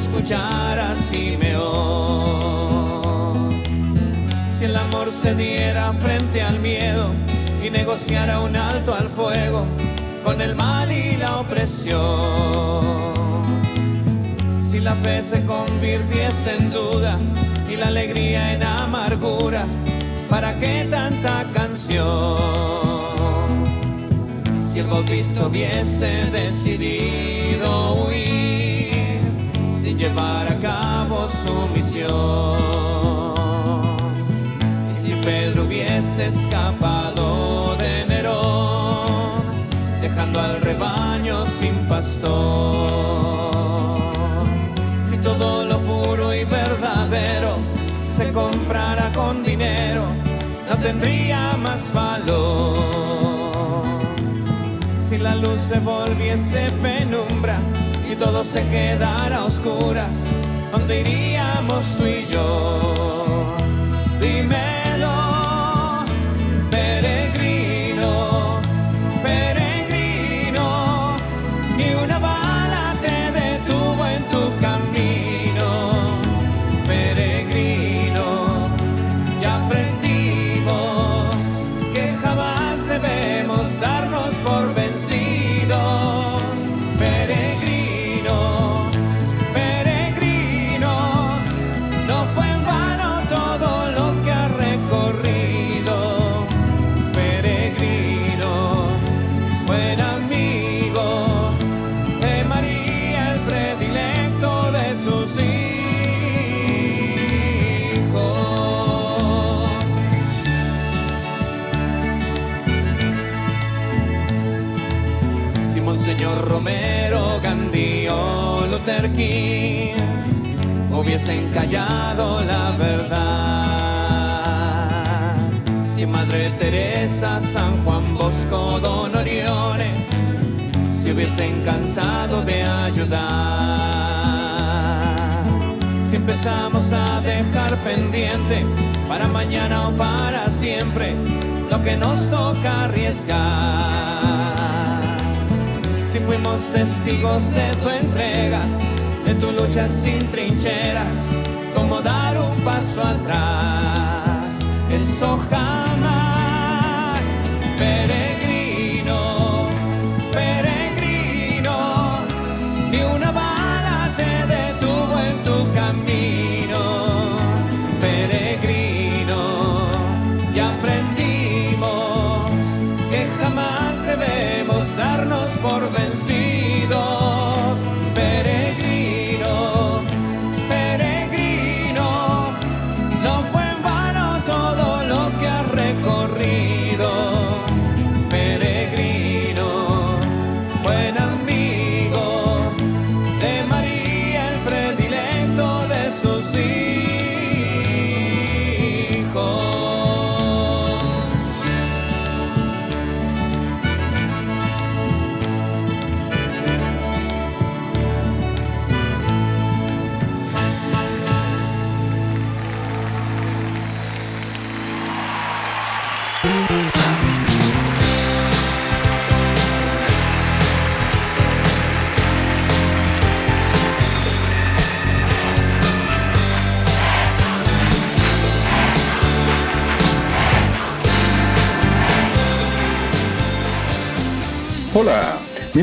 Escuchar a Simeón, si el amor se diera frente al miedo y negociara un alto al fuego con el mal y la opresión si la fe se convirtiese en duda y la alegría en amargura, ¿para qué tanta canción? Si el bautista hubiese decidido llevar a cabo su misión, y si Pedro hubiese escapado de Nerón, dejando al rebaño sin pastor se comprara con dinero, no tendría más valor. Si la luz se volviese penumbra y todo se quedara a oscuras, ¿dónde iríamos tú y yo? Hubiesen callado la verdad. Si Madre Teresa, San Juan Bosco, Don Orione se hubiesen cansado de ayudar. Si empezamos a dejar pendiente para mañana o para siempre lo que nos toca arriesgar si fuimos testigos de tu entrega, tu lucha sin trincheras, como dar un paso atrás, eso jamás,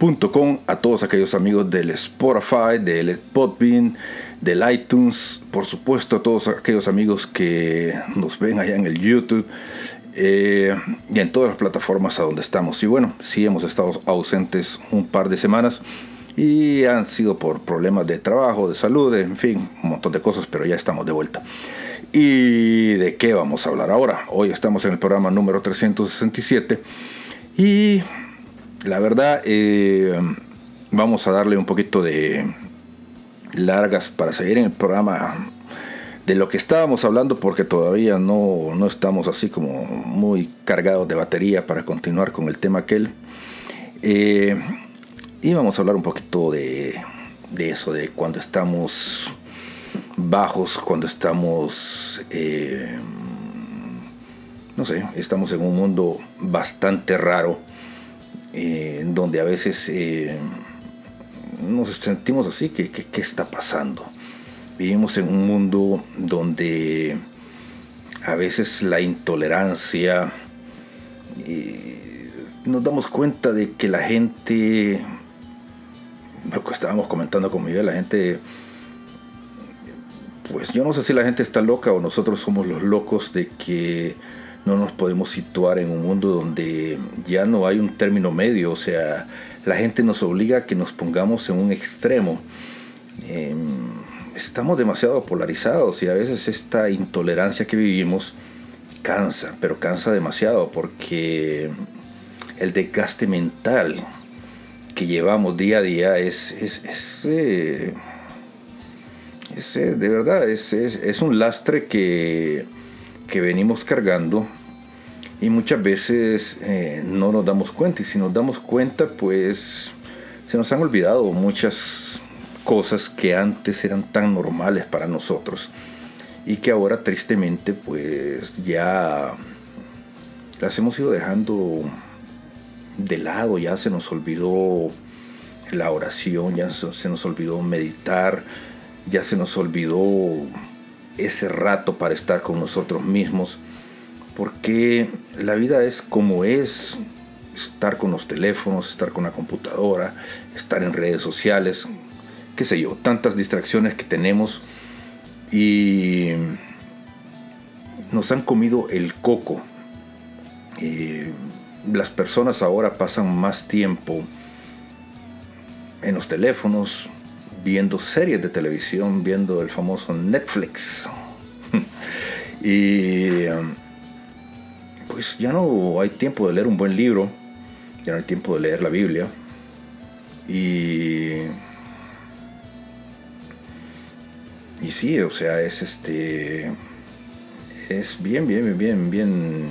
www.nuestramusicaenlared.com, a todos aquellos amigos del Spotify, del Podbean, del iTunes, por supuesto a todos aquellos amigos que nos ven allá en el YouTube, eh, y en todas las plataformas a donde estamos. Y bueno, sí hemos estado ausentes un par de semanas y han sido por problemas de trabajo, de salud, en fin, un montón de cosas, pero ya estamos de vuelta. ¿Y de qué vamos a hablar ahora? Hoy estamos en el programa número 367 y la verdad eh, vamos a darle un poquito de largas para seguir en el programa de lo que estábamos hablando porque todavía no, no estamos así como muy cargados de batería para continuar con el tema aquel. Eh, y vamos a hablar un poquito de, eso, de cuando estamos bajos, cuando estamos, eh, no sé, estamos en un mundo bastante raro, eh, donde a veces eh, nos sentimos así, que qué está pasando? Vivimos en un mundo donde a veces la intolerancia, nos damos cuenta de que la gente lo que estábamos comentando con Miguel, la gente, pues yo no sé si la gente está loca o nosotros somos los locos de que no nos podemos situar en un mundo donde ya no hay un término medio, o sea, la gente nos obliga a que nos pongamos en un extremo. Em, estamos demasiado polarizados y a veces esta intolerancia que vivimos cansa, pero cansa demasiado porque el desgaste mental que llevamos día a día es, es, es, eh, eh, de verdad, es, es, un lastre que, que venimos cargando y muchas veces eh, no nos damos cuenta. Y si nos damos cuenta pues se nos han olvidado muchas cosas que antes eran tan normales para nosotros y que ahora tristemente pues ya las hemos ido dejando de lado, ya se nos olvidó la oración, ya se nos olvidó meditar, ya se nos olvidó ese rato para estar con nosotros mismos, porque la vida es como es, estar con los teléfonos, estar con la computadora, estar en redes sociales, qué sé yo, tantas distracciones que tenemos y nos han comido el coco. Eh, las personas ahora pasan más tiempo en los teléfonos, viendo series de televisión, viendo el famoso Netflix. y um, pues ya no hay tiempo de leer un buen libro, ya no hay tiempo de leer la Biblia. Y y sí, o sea, es este es bien bien bien bien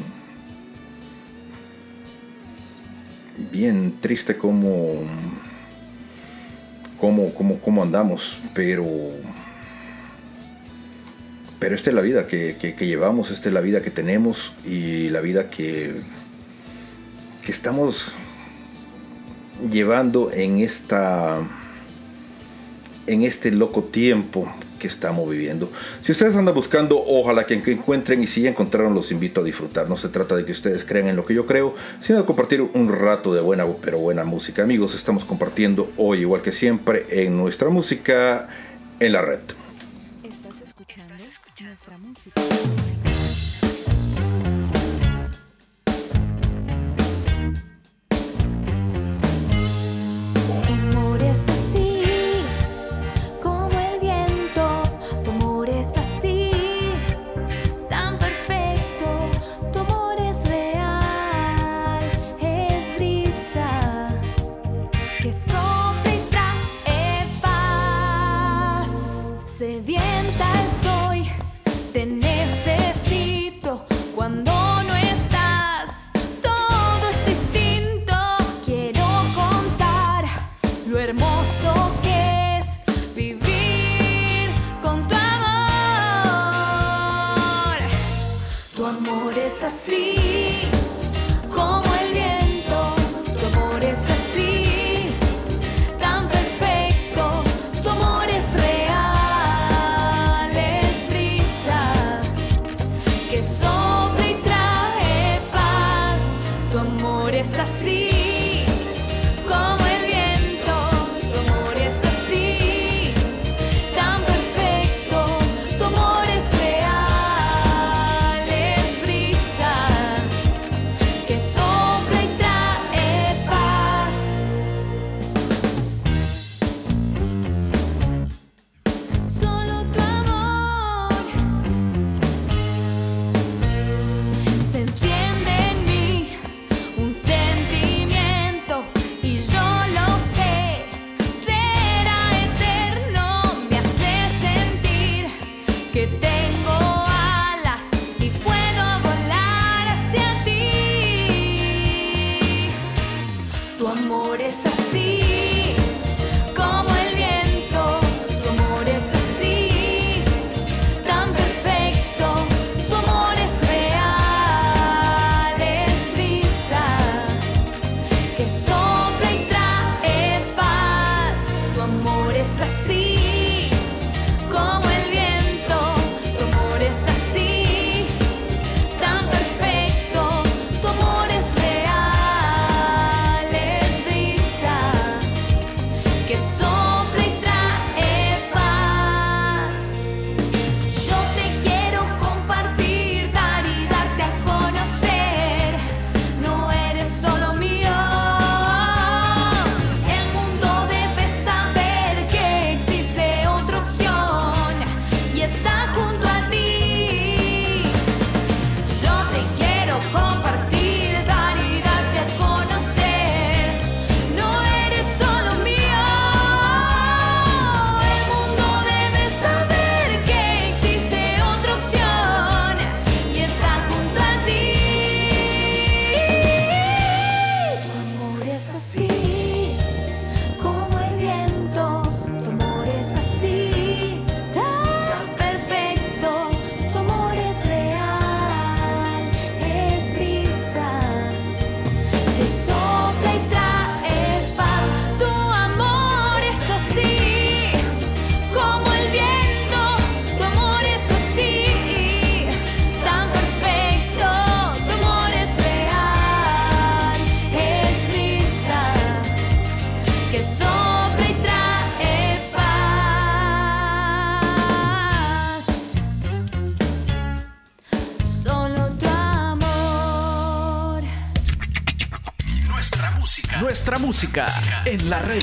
bien triste como, como, como, como andamos, pero, pero esta es la vida que, llevamos, esta es la vida que tenemos y la vida que, que estamos llevando en esta en este loco tiempo que estamos viviendo. Si ustedes andan buscando, ojalá que encuentren y si ya encontraron, los invito a disfrutar. No se trata de que ustedes crean en lo que yo creo, sino de compartir un rato de buena, pero buena música. Amigos, estamos compartiendo hoy, igual que siempre, en nuestra música en la red. Música en la red.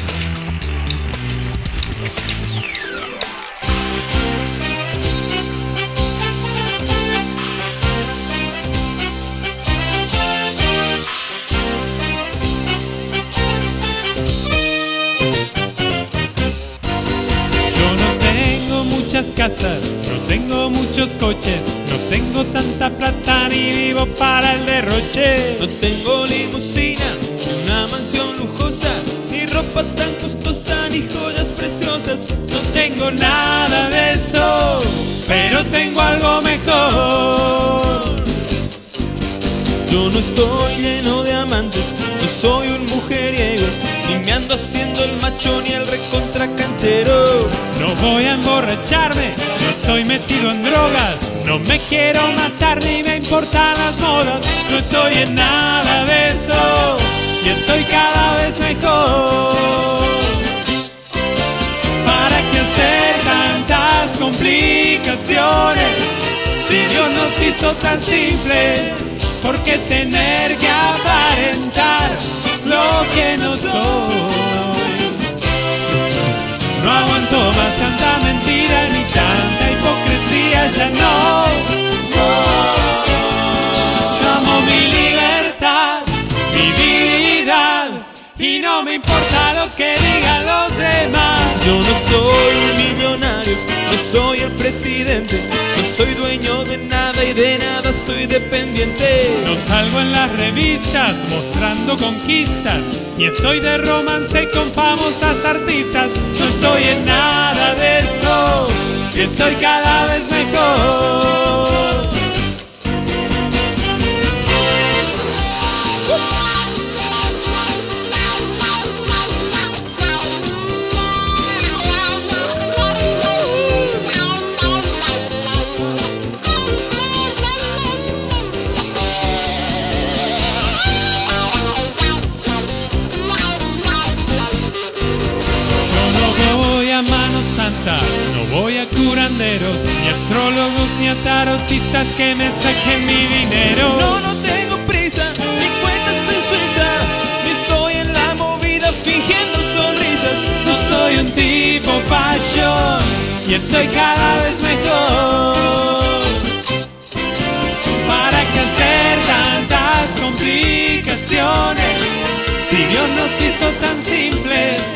Yo no tengo muchas casas, no tengo muchos coches, no tengo tanta plata ni vivo para el derroche. No tengo limusina, tengo algo mejor. Yo no estoy lleno de amantes, no soy un mujeriego, ni me ando haciendo el macho ni el recontra canchero. No voy a emborracharme, no estoy metido en drogas, no me quiero matar ni me importan las modas, Hizo tan simples, ¿por qué tener que aparentar lo que no soy? No aguanto más tanta mentira ni tanta hipocresía, ya no. Yo amo mi libertad, mi vida y no me importa lo que digan los demás. Yo no soy un millonario, no soy el presidente, no soy dueño de nada y de nada soy dependiente. No salgo en las revistas mostrando conquistas, ni estoy de romance con famosas artistas. No estoy en nada de eso, y estoy cada vez mejor. Que me saquen mi dinero. No, no tengo prisa, ni cuentas en Suiza, ni estoy en la movida fingiendo sonrisas. No soy un tipo fashion y estoy cada vez mejor. ¿Para qué hacer tantas complicaciones? Si Dios nos hizo tan simples,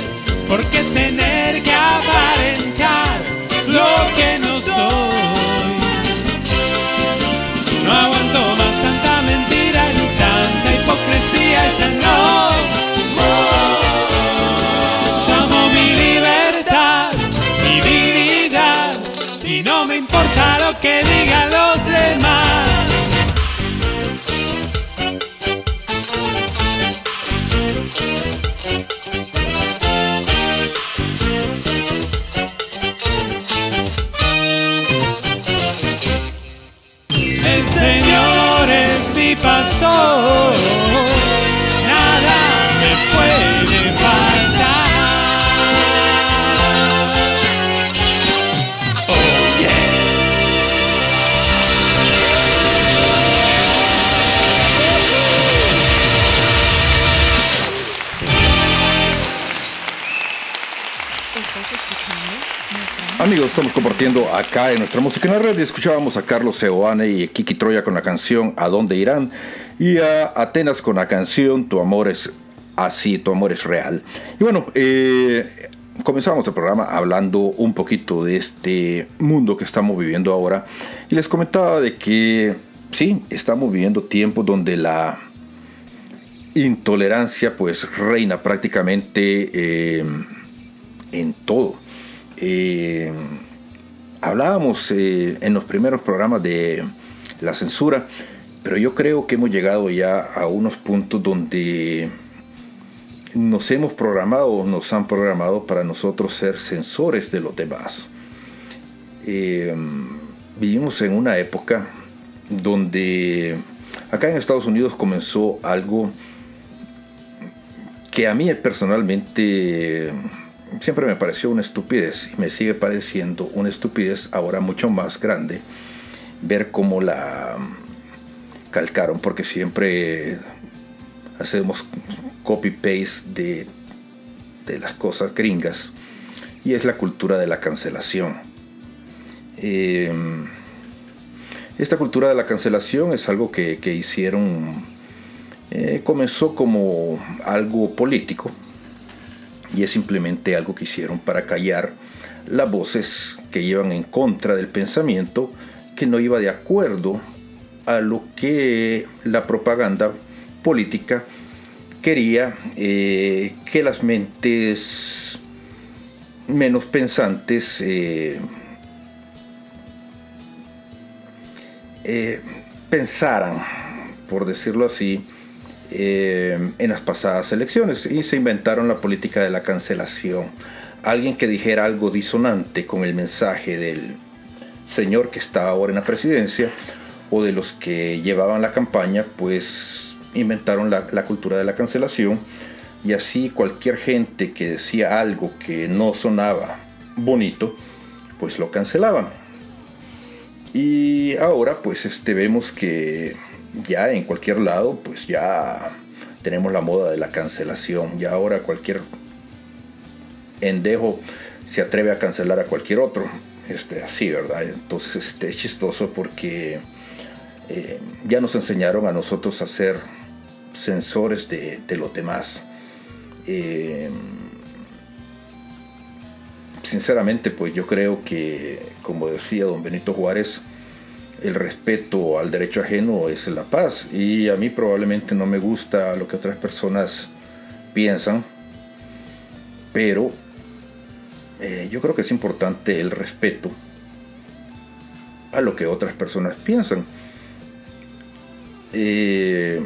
estamos compartiendo acá en nuestra música en la red y escuchábamos a Carlos Seoane y Kiki Troya con la canción ¿A dónde irán? y a Atenas con la canción Tu amor es así, tu amor es real. Y bueno, eh, comenzamos el programa hablando un poquito de este mundo que estamos viviendo ahora y les comentaba de que sí, estamos viviendo tiempos donde la intolerancia pues reina prácticamente eh, en todo. Eh, hablábamos eh, en los primeros programas de la censura, pero yo creo que hemos llegado ya a unos puntos donde nos hemos programado, nos han programado para nosotros ser censores de los demás. Eh, vivimos en una época donde acá en Estados Unidos comenzó algo que a mí personalmente siempre me pareció una estupidez y me sigue pareciendo una estupidez ahora mucho más grande ver cómo la calcaron porque siempre hacemos copy-paste de, de las cosas gringas y es la cultura de la cancelación. Eh, esta cultura de la cancelación es algo que, hicieron, eh, comenzó como algo político y es simplemente algo que hicieron para callar las voces que iban en contra del pensamiento que no iba de acuerdo a lo que la propaganda política quería eh, que las mentes menos pensantes eh, eh, pensaran, por decirlo así, en las pasadas elecciones y se inventaron la política de la cancelación. Alguien que dijera algo disonante con el mensaje del señor que está ahora en la presidencia o de los que llevaban la campaña, pues inventaron la, la cultura de la cancelación y así cualquier gente que decía algo que no sonaba bonito, pues lo cancelaban. Y ahora pues este, vemos que ya en cualquier lado pues ya tenemos la moda de la cancelación. Ya ahora cualquier endejo se atreve a cancelar a cualquier otro. Este, así, ¿verdad? Entonces este, es chistoso porque eh, ya nos enseñaron a nosotros a ser sensores de, de los demás. Eh, sinceramente, pues yo creo que, como decía don Benito Juárez, el respeto al derecho ajeno es la paz. Y a mí probablemente no me gusta lo que otras personas piensan, pero eh, yo creo que es importante el respeto a lo que otras personas piensan. Eh,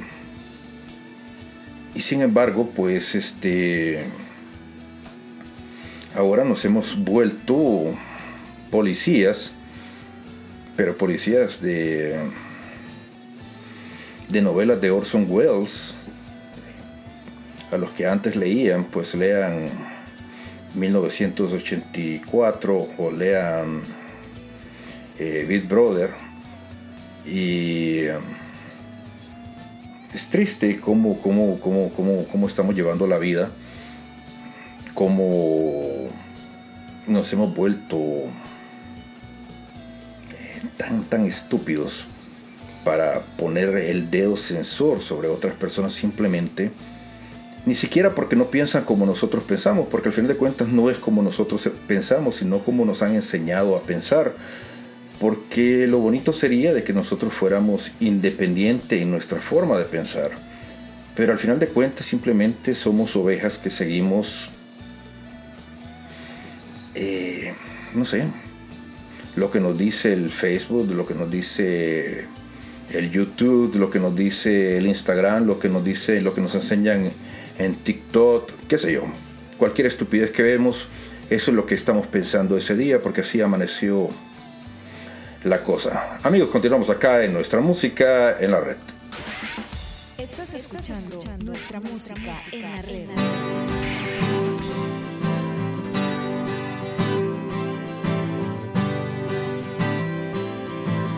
y sin embargo, pues este. Ahora nos hemos vuelto policías, pero policías de. de novelas de Orson Welles. A los que antes leían, pues lean 1984 o lean eh, Big Brother. Y es triste cómo, cómo, cómo, cómo, estamos llevando la vida, cómo nos hemos vuelto tan, tan estúpidos para poner el dedo sensor sobre otras personas simplemente, ni siquiera porque no piensan como nosotros pensamos, porque al fin de cuentas no es como nosotros pensamos, sino como nos han enseñado a pensar porque lo bonito sería de que nosotros fuéramos independientes en nuestra forma de pensar. Pero al final de cuentas simplemente somos ovejas que seguimos, eh, no sé, lo que nos dice el Facebook, lo que nos dice el YouTube, lo que nos dice el Instagram, lo que nos dice, lo que nos enseñan en TikTok, qué sé yo. Cualquier estupidez que vemos, eso es lo que estamos pensando ese día, porque así amaneció la cosa. Amigos, continuamos acá en nuestra música en la red. Estás escuchando nuestra música en la red.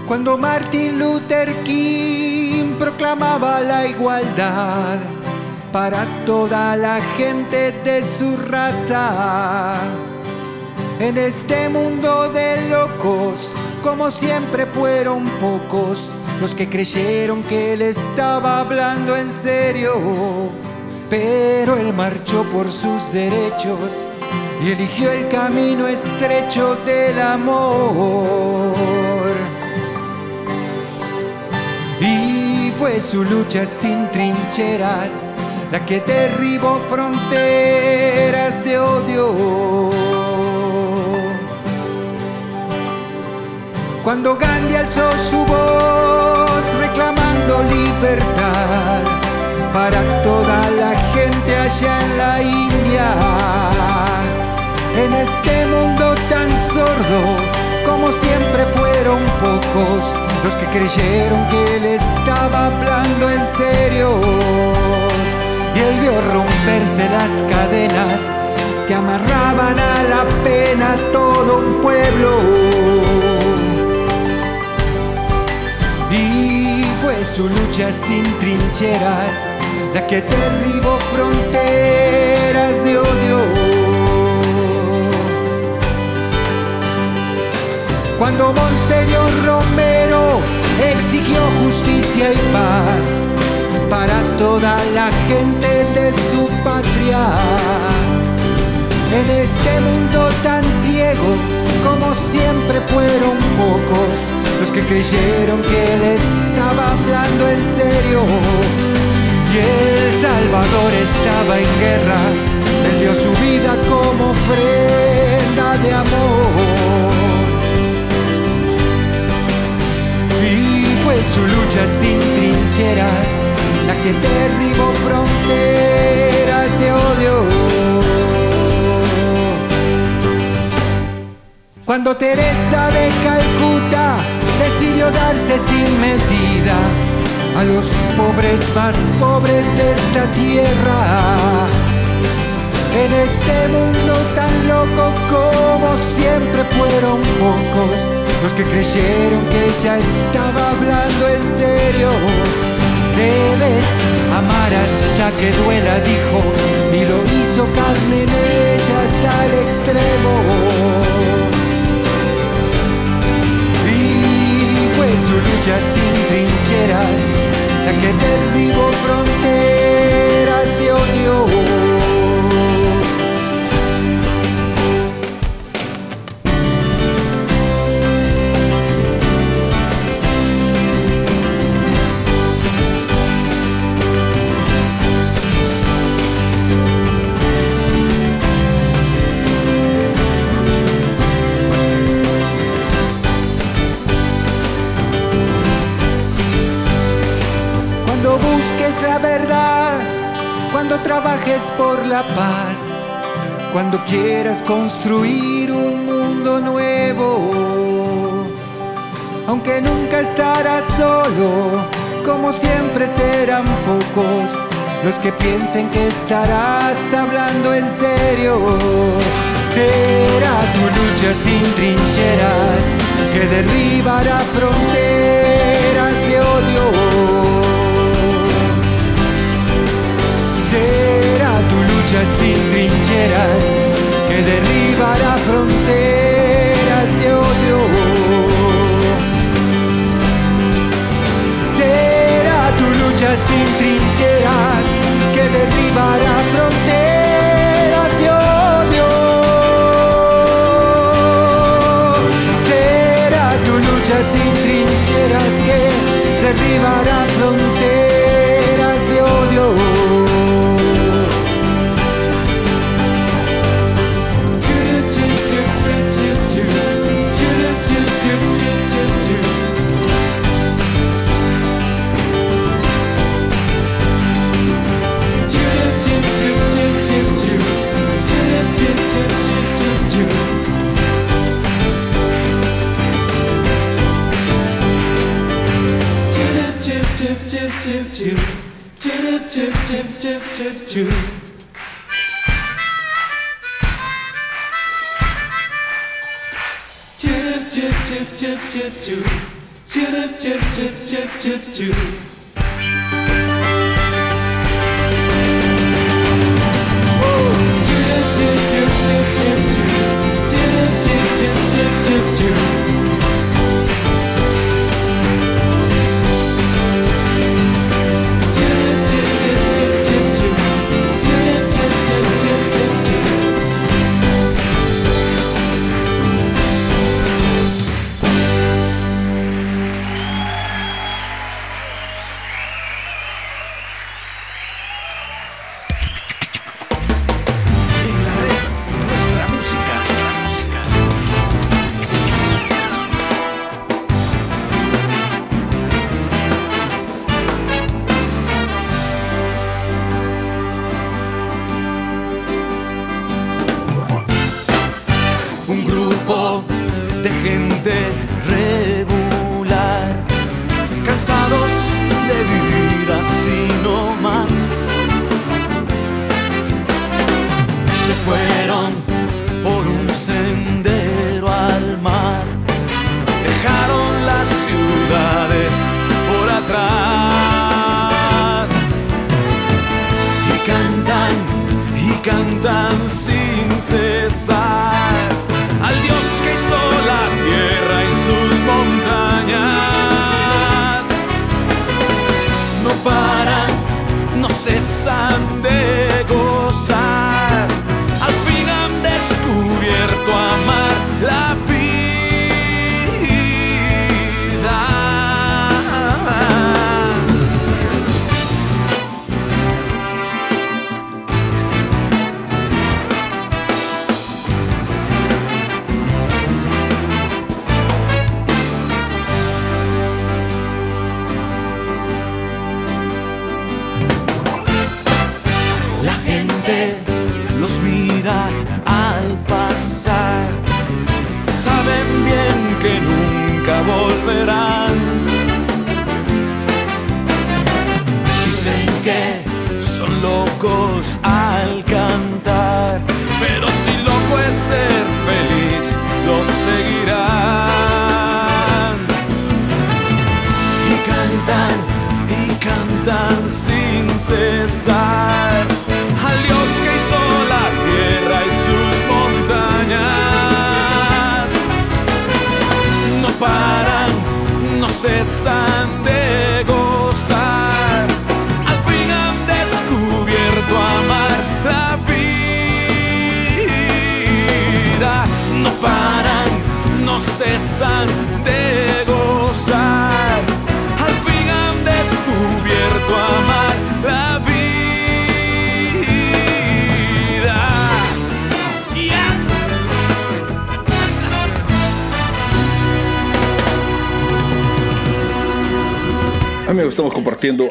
Cuando Martin Luther King proclamaba la igualdad para toda la gente de su raza, en este mundo de locos como siempre fueron pocos los que creyeron que él estaba hablando en serio. Pero él marchó por sus derechos y eligió el camino estrecho del amor. Fue su lucha sin trincheras la que derribó fronteras de odio. Cuando Gandhi alzó su voz reclamando libertad para toda la gente allá en la India. En este mundo tan sordo, como siempre fueron pocos los que creyeron que él estaba hablando en serio. Y él vio romperse las cadenas que amarraban a la pena todo un pueblo. su lucha sin trincheras, la que derribó fronteras de odio. Cuando Monseñor Romero exigió justicia y paz para toda la gente de su patria. En este mundo tan ciego, como siempre fueron pocos los que creyeron que él estaba hablando en serio. Y El Salvador estaba en guerra, él dio su vida como ofrenda de amor. Su lucha sin trincheras la que derribó fronteras de odio. Cuando Teresa de Calcuta decidió darse sin medida a los pobres más pobres de esta tierra. En este mundo tan loco como siempre fueron pocos los que creyeron que ella estaba hablando en serio. Debes amar hasta que duela, dijo, y lo hizo carne en ella hasta el extremo. Y fue su lucha sin solo, como siempre serán pocos los que piensen que estarás hablando en serio. Será tu lucha sin trincheras que derribará fronteras de odio. Será tu lucha sin trincheras que derribará fronteras de odio. Lucha sin trincheras que derribará should do. Chip, chip, chip, chip, chip, chip, chip, chip, chip, chip, chip. side.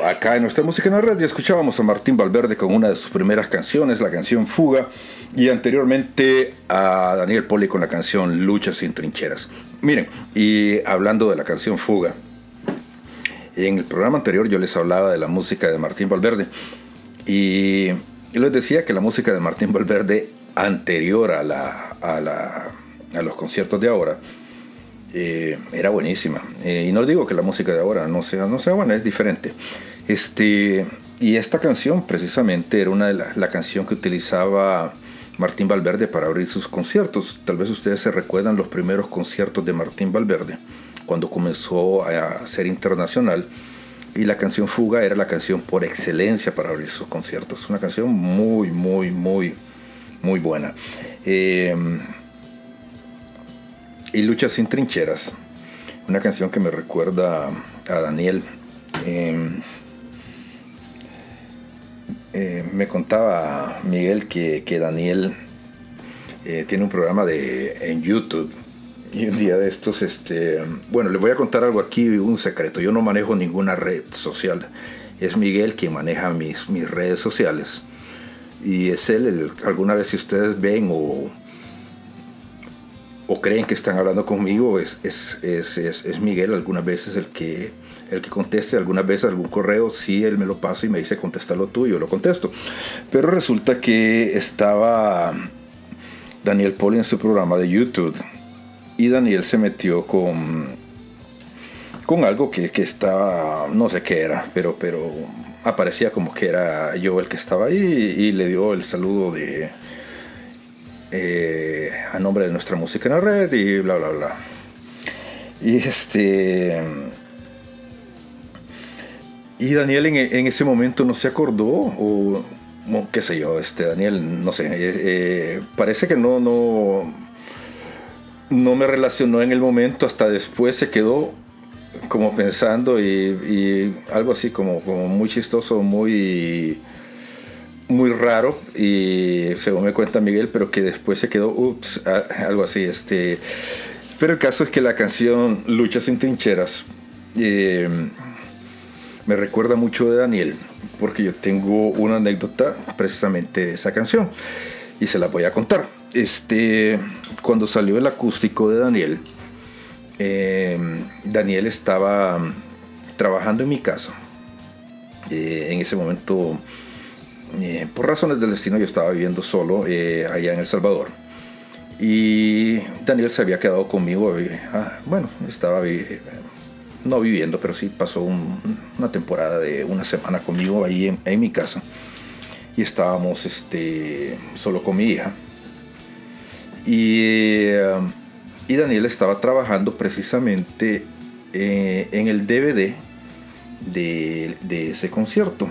Acá en nuestra música en la red y escuchábamos a Martín Valverde con una de sus primeras canciones, la canción Fuga, y anteriormente a Daniel Poli con la canción Lucha sin trincheras. Miren, y hablando de la canción Fuga, en el programa anterior yo les hablaba de la música de Martín Valverde y, les decía que la música de Martín Valverde anterior a, a, la, a los conciertos de ahora, eh, era buenísima. Eh, y no digo que la música de ahora no sea, no sea buena, es diferente. Este, y esta canción precisamente era una de la, la canción que utilizaba Martín Valverde para abrir sus conciertos. Tal vez ustedes se recuerdan los primeros conciertos de Martín Valverde, cuando comenzó a ser internacional. Y la canción Fuga era la canción por excelencia para abrir sus conciertos. Una canción muy, muy, muy, muy buena. Eh, y Lucha sin trincheras, una canción que me recuerda a Daniel. Eh, eh, me contaba Miguel que, que Daniel eh, tiene un programa de, en YouTube. Y un día de estos, este, bueno, le voy a contar algo aquí, un secreto. Yo no manejo ninguna red social. Es Miguel quien maneja mis, mis redes sociales. Y es él, alguna vez si ustedes ven o, o creen que están hablando conmigo, es, es, es, es, Miguel algunas veces el que, el que conteste, algunas veces algún correo, sí, él me lo pasa y me dice contesta lo tuyo, lo contesto. Pero resulta que estaba Daniel Poli en su programa de YouTube y Daniel se metió con, con algo que, que estaba, no sé qué era, pero, pero aparecía como que era yo el que estaba ahí y le dio el saludo de eh, a nombre de nuestra música en la red y bla bla bla. Y este y Daniel en, ese momento no se acordó o, o qué sé yo, este Daniel no sé, eh, eh, parece que no no no me relacionó en el momento hasta después se quedó como pensando y, y algo así como, como muy chistoso, muy muy raro y según me cuenta Miguel, pero que después se quedó, ups, algo así. Este, pero el caso es que la canción Lucha sin trincheras eh, me recuerda mucho de Daniel, porque yo tengo una anécdota precisamente de esa canción y se la voy a contar. Este, cuando salió el acústico de Daniel, eh, Daniel estaba trabajando en mi casa. Eh, en ese momento eh, por razones del destino yo estaba viviendo solo eh, allá en El Salvador. Y Daniel se había quedado conmigo, ah, bueno, estaba eh, no viviendo, pero sí pasó un- una temporada de una semana conmigo ahí en, mi casa. y estábamos este, solo con mi hija. Y, y Daniel estaba trabajando precisamente en el DVD de ese concierto.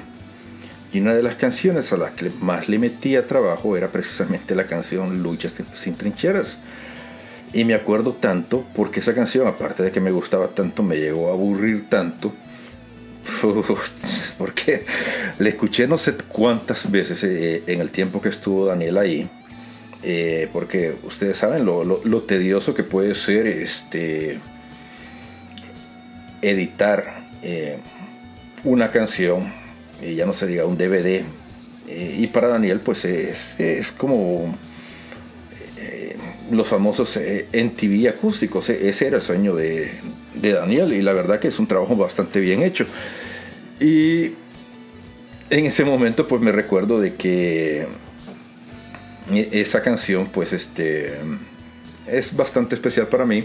Y una de las canciones a las que más le metía trabajo era precisamente la canción Luchas sin trincheras. Y me acuerdo tanto porque esa canción, aparte de que me gustaba tanto, me llegó a aburrir tanto. Porque le escuché no sé cuántas veces eh, en el tiempo que estuvo Daniel ahí. Eh, porque ustedes saben lo, lo, tedioso que puede ser este, editar eh, una canción, y ya no se diga un DVD. y para Daniel pues es, es como los famosos NTV acústicos. Ese era el sueño de, de, Daniel y la verdad que es un trabajo bastante bien hecho. Y en ese momento pues me recuerdo de que esa canción pues este es bastante especial para mí,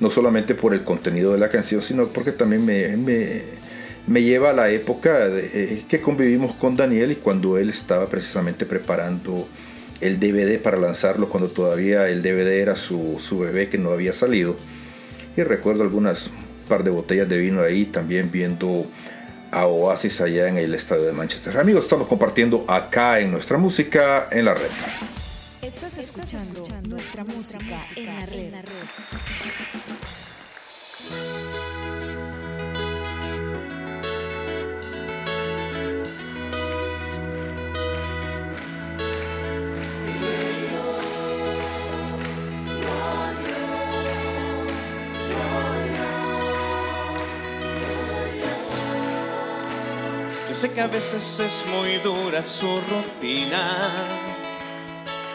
no solamente por el contenido de la canción, sino porque también me, me lleva a la época de, eh, que convivimos con Daniel y cuando él estaba precisamente preparando el DVD para lanzarlo cuando todavía el DVD era su, su bebé que no había salido. Y recuerdo algunas par de botellas de vino ahí, también viendo a Oasis allá en el estadio de Manchester. Amigos, estamos compartiendo acá en nuestra música en la red. Estás escuchando, nuestra, música, en la red. Sé que a veces es muy dura su rutina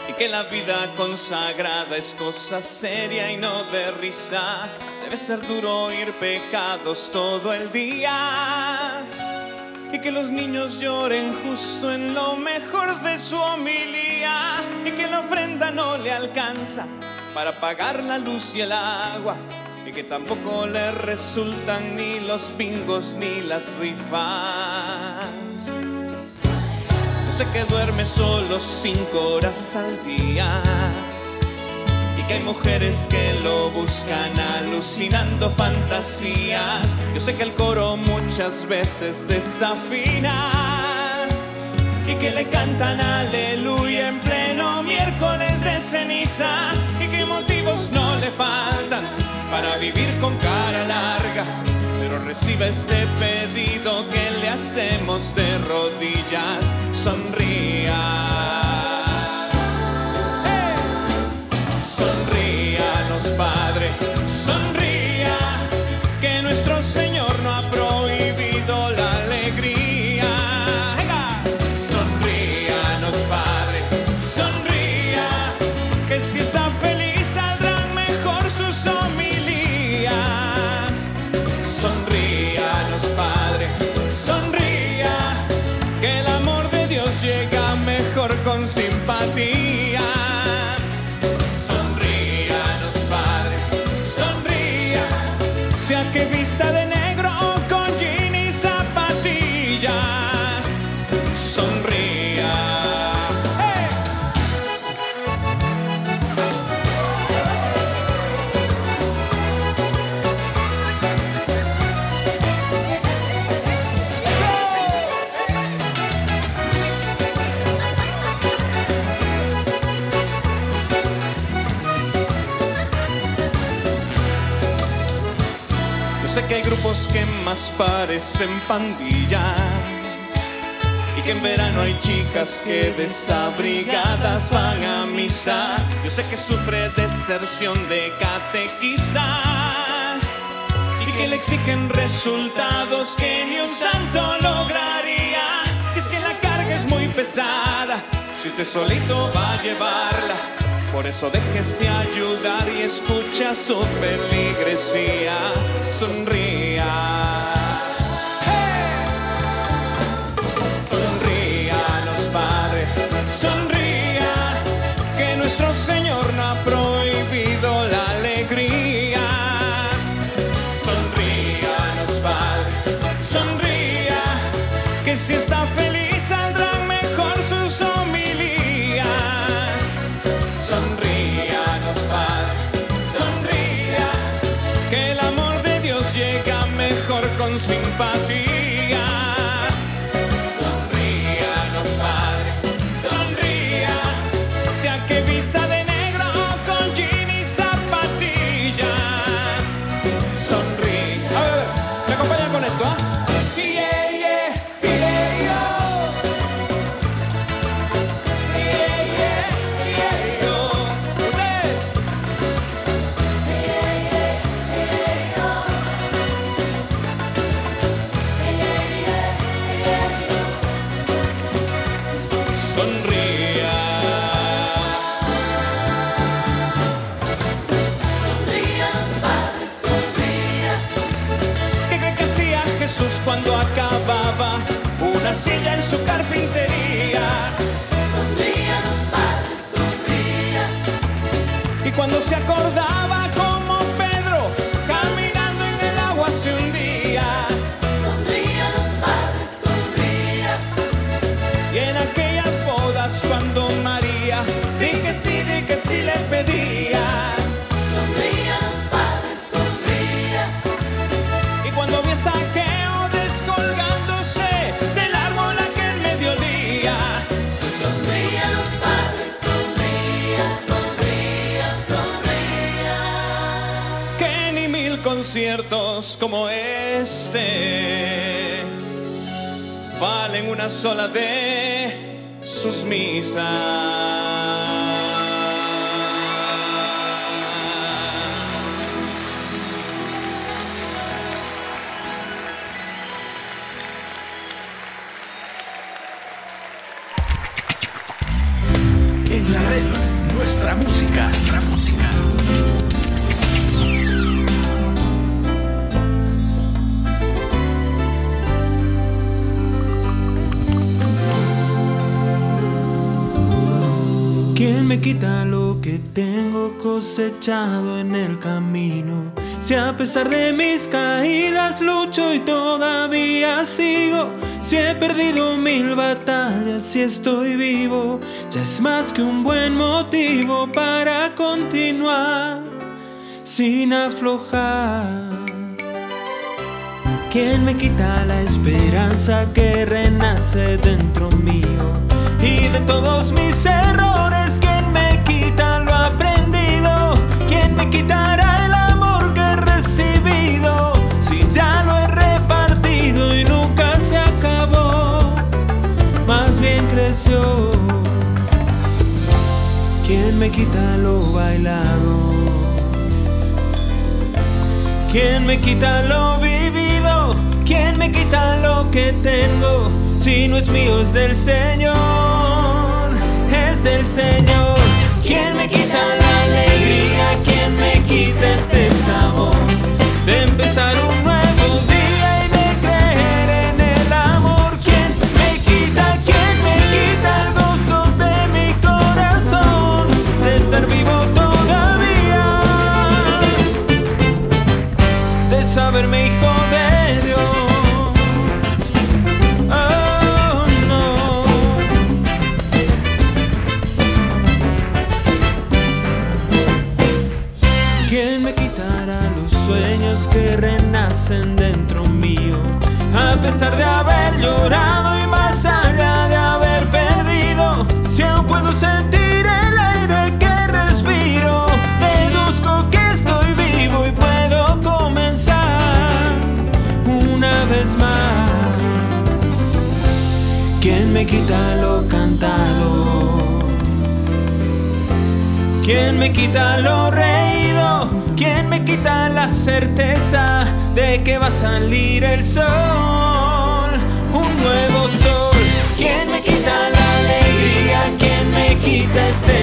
y que la vida consagrada es cosa seria y no de risa. Debe ser duro oír pecados todo el día y que los niños lloren justo en lo mejor de su homilía y que la ofrenda no le alcanza para pagar la luz y el agua que tampoco le resultan ni los bingos ni las rifas. Yo sé que duerme solo cinco horas al día y que hay mujeres que lo buscan alucinando fantasías. Yo sé que el coro muchas veces desafina y que le cantan aleluya en pleno miércoles de ceniza y que motivos no le faltan para vivir con cara larga, pero recibe este pedido que le hacemos de rodillas, sonría. be grupos que más parecen pandillas y que en verano hay chicas que desabrigadas van a misa. Yo sé que sufre deserción de catequistas y que le exigen resultados que ni un santo lograría. Es que la carga es muy pesada, si usted solito va a llevarla. Por eso déjese ayudar y escucha su feligresía. Sonría. Mejor con en el camino? Si a pesar de mis caídas lucho y todavía sigo, si he perdido mil batallas y estoy vivo, ya es más que un buen motivo para continuar sin aflojar. ¿Quién me quita la esperanza que renace dentro mío? Y de todos mis errores, quitará el amor que he recibido? Si ya lo he repartido y nunca se acabó, más bien creció. ¿Quién me quita lo bailado? ¿Quién me quita lo vivido? ¿Quién me quita lo que tengo? Si no es mío, es del Señor, es del Señor. ¿Quién me quita la alegría? ¿Quién me quita este sabor? De empezar un nuevo día de que va a salir el sol? Un nuevo sol. ¿Quién me quita la alegría? ¿Quién me quita este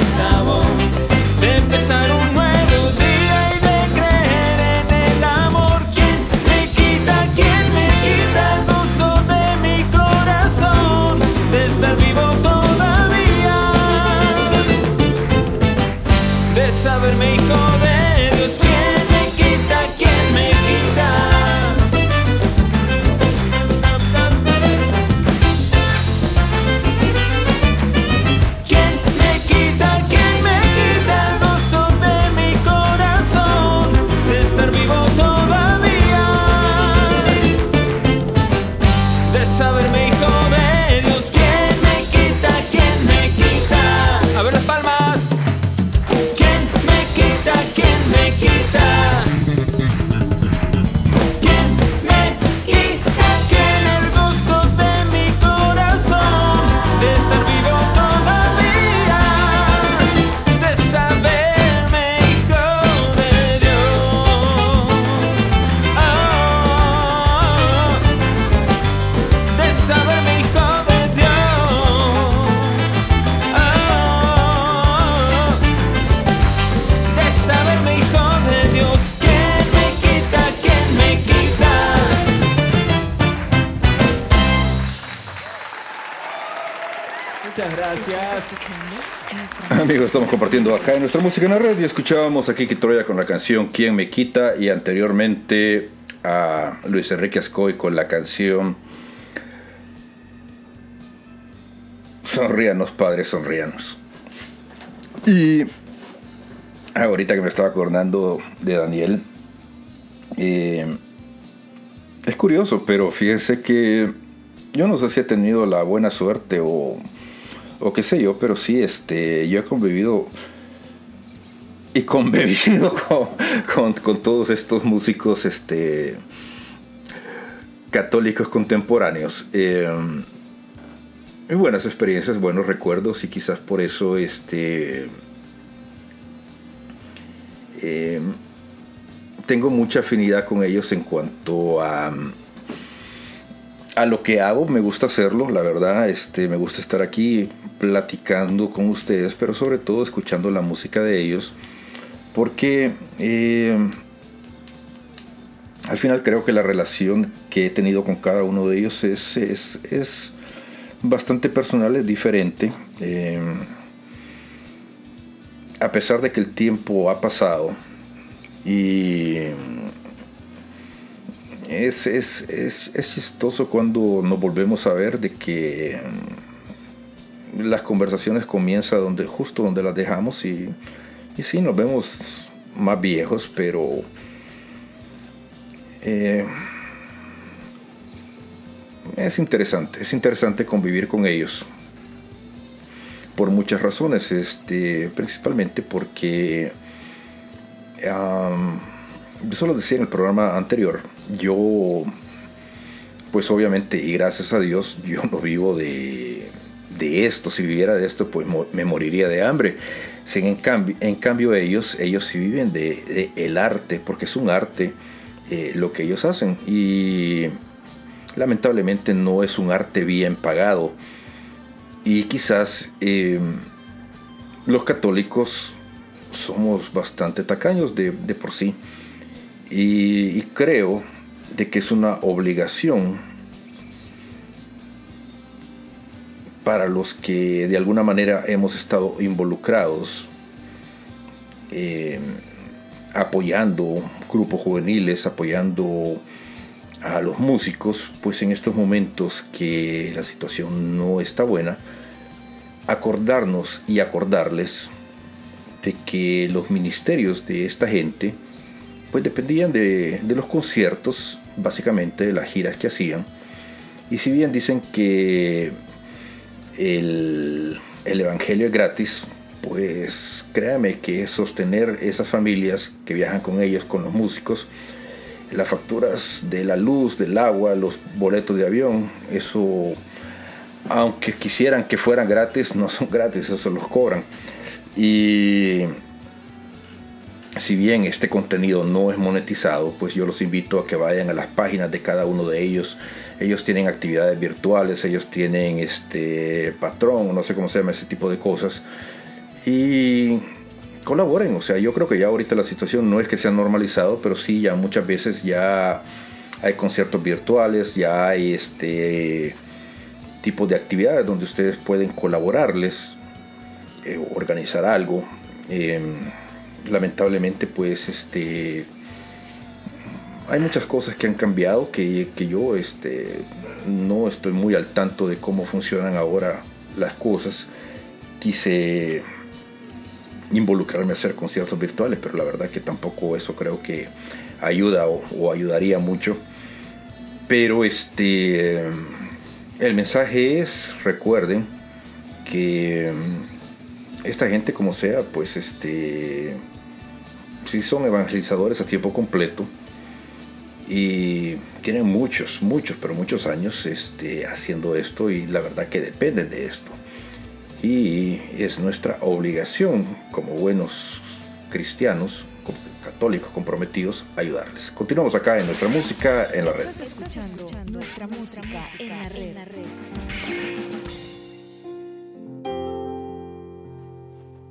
estamos compartiendo acá en nuestra música en la red y escuchábamos aquí Troya con la canción ¿Quién me quita? y anteriormente a Luis Enrique Ascoy con la canción Sonríanos, padres, sonríanos. Y ahorita que me estaba acordando de Daniel, eh, es curioso, pero fíjese que yo no sé si he tenido la buena suerte o, o qué sé yo, pero sí, este, yo he convivido y convivido con, todos estos músicos este, católicos contemporáneos. Eh, buenas experiencias, buenos recuerdos y quizás por eso este eh, tengo mucha afinidad con ellos en cuanto a a lo que hago, me gusta hacerlo, la verdad, este, me gusta estar aquí platicando con ustedes, pero sobre todo escuchando la música de ellos, porque eh, al final creo que la relación que he tenido con cada uno de ellos es, es, es bastante personal, es diferente. Eh, a pesar de que el tiempo ha pasado y es, es, es, es, chistoso cuando nos volvemos a ver de que las conversaciones comienzan donde, justo donde las dejamos y, y sí, nos vemos más viejos, pero eh, es interesante, es interesante convivir con ellos. Por muchas razones, este, principalmente porque, eso lo decía en el programa anterior, yo, pues obviamente, y gracias a Dios, yo no vivo de, de esto, si viviera de esto, pues me moriría de hambre. En cambio, en cambio ellos, ellos sí viven de, el arte, porque es un arte eh, lo que ellos hacen. Y lamentablemente no es un arte bien pagado. Y quizás em, los católicos somos bastante tacaños de, por sí. Y, creo de que es una obligación para los que de alguna manera hemos estado involucrados em, apoyando grupos juveniles, apoyando a los músicos, pues en estos momentos que la situación no está buena, acordarnos y acordarles de que los ministerios de esta gente pues dependían de, los conciertos, básicamente las giras que hacían. Y si bien dicen que el, el Evangelio es gratis, pues créame que sostener esas familias que viajan con ellos, con los músicos, las facturas de la luz, del agua, los boletos de avión, eso, aunque quisieran que fueran gratis, no son gratis, eso los cobran. Y si bien este contenido no es monetizado, pues yo los invito a que vayan a las páginas de cada uno de ellos. Ellos tienen actividades virtuales, ellos tienen este patrón, no sé cómo se llama ese tipo de cosas. Y colaboren. O sea, yo creo que ya ahorita la situación no es que sea normalizado, pero sí ya muchas veces ya hay conciertos virtuales, ya hay este tipo de actividades donde ustedes pueden colaborarles, eh, organizar algo. Em, lamentablemente, pues este hay muchas cosas que han cambiado que, que yo este, no estoy muy al tanto de cómo funcionan ahora las cosas. Quise involucrarme a hacer conciertos virtuales, pero la verdad que tampoco eso creo que ayuda o, ayudaría mucho. Pero este, el mensaje es, recuerden que esta gente como sea, pues este, si son evangelizadores a tiempo completo y tienen muchos, muchos, pero muchos años este, haciendo esto y la verdad que dependen de esto y es nuestra obligación como buenos cristianos, como católicos comprometidos, ayudarles. Continuamos acá en nuestra música en la red. nuestra música en la red.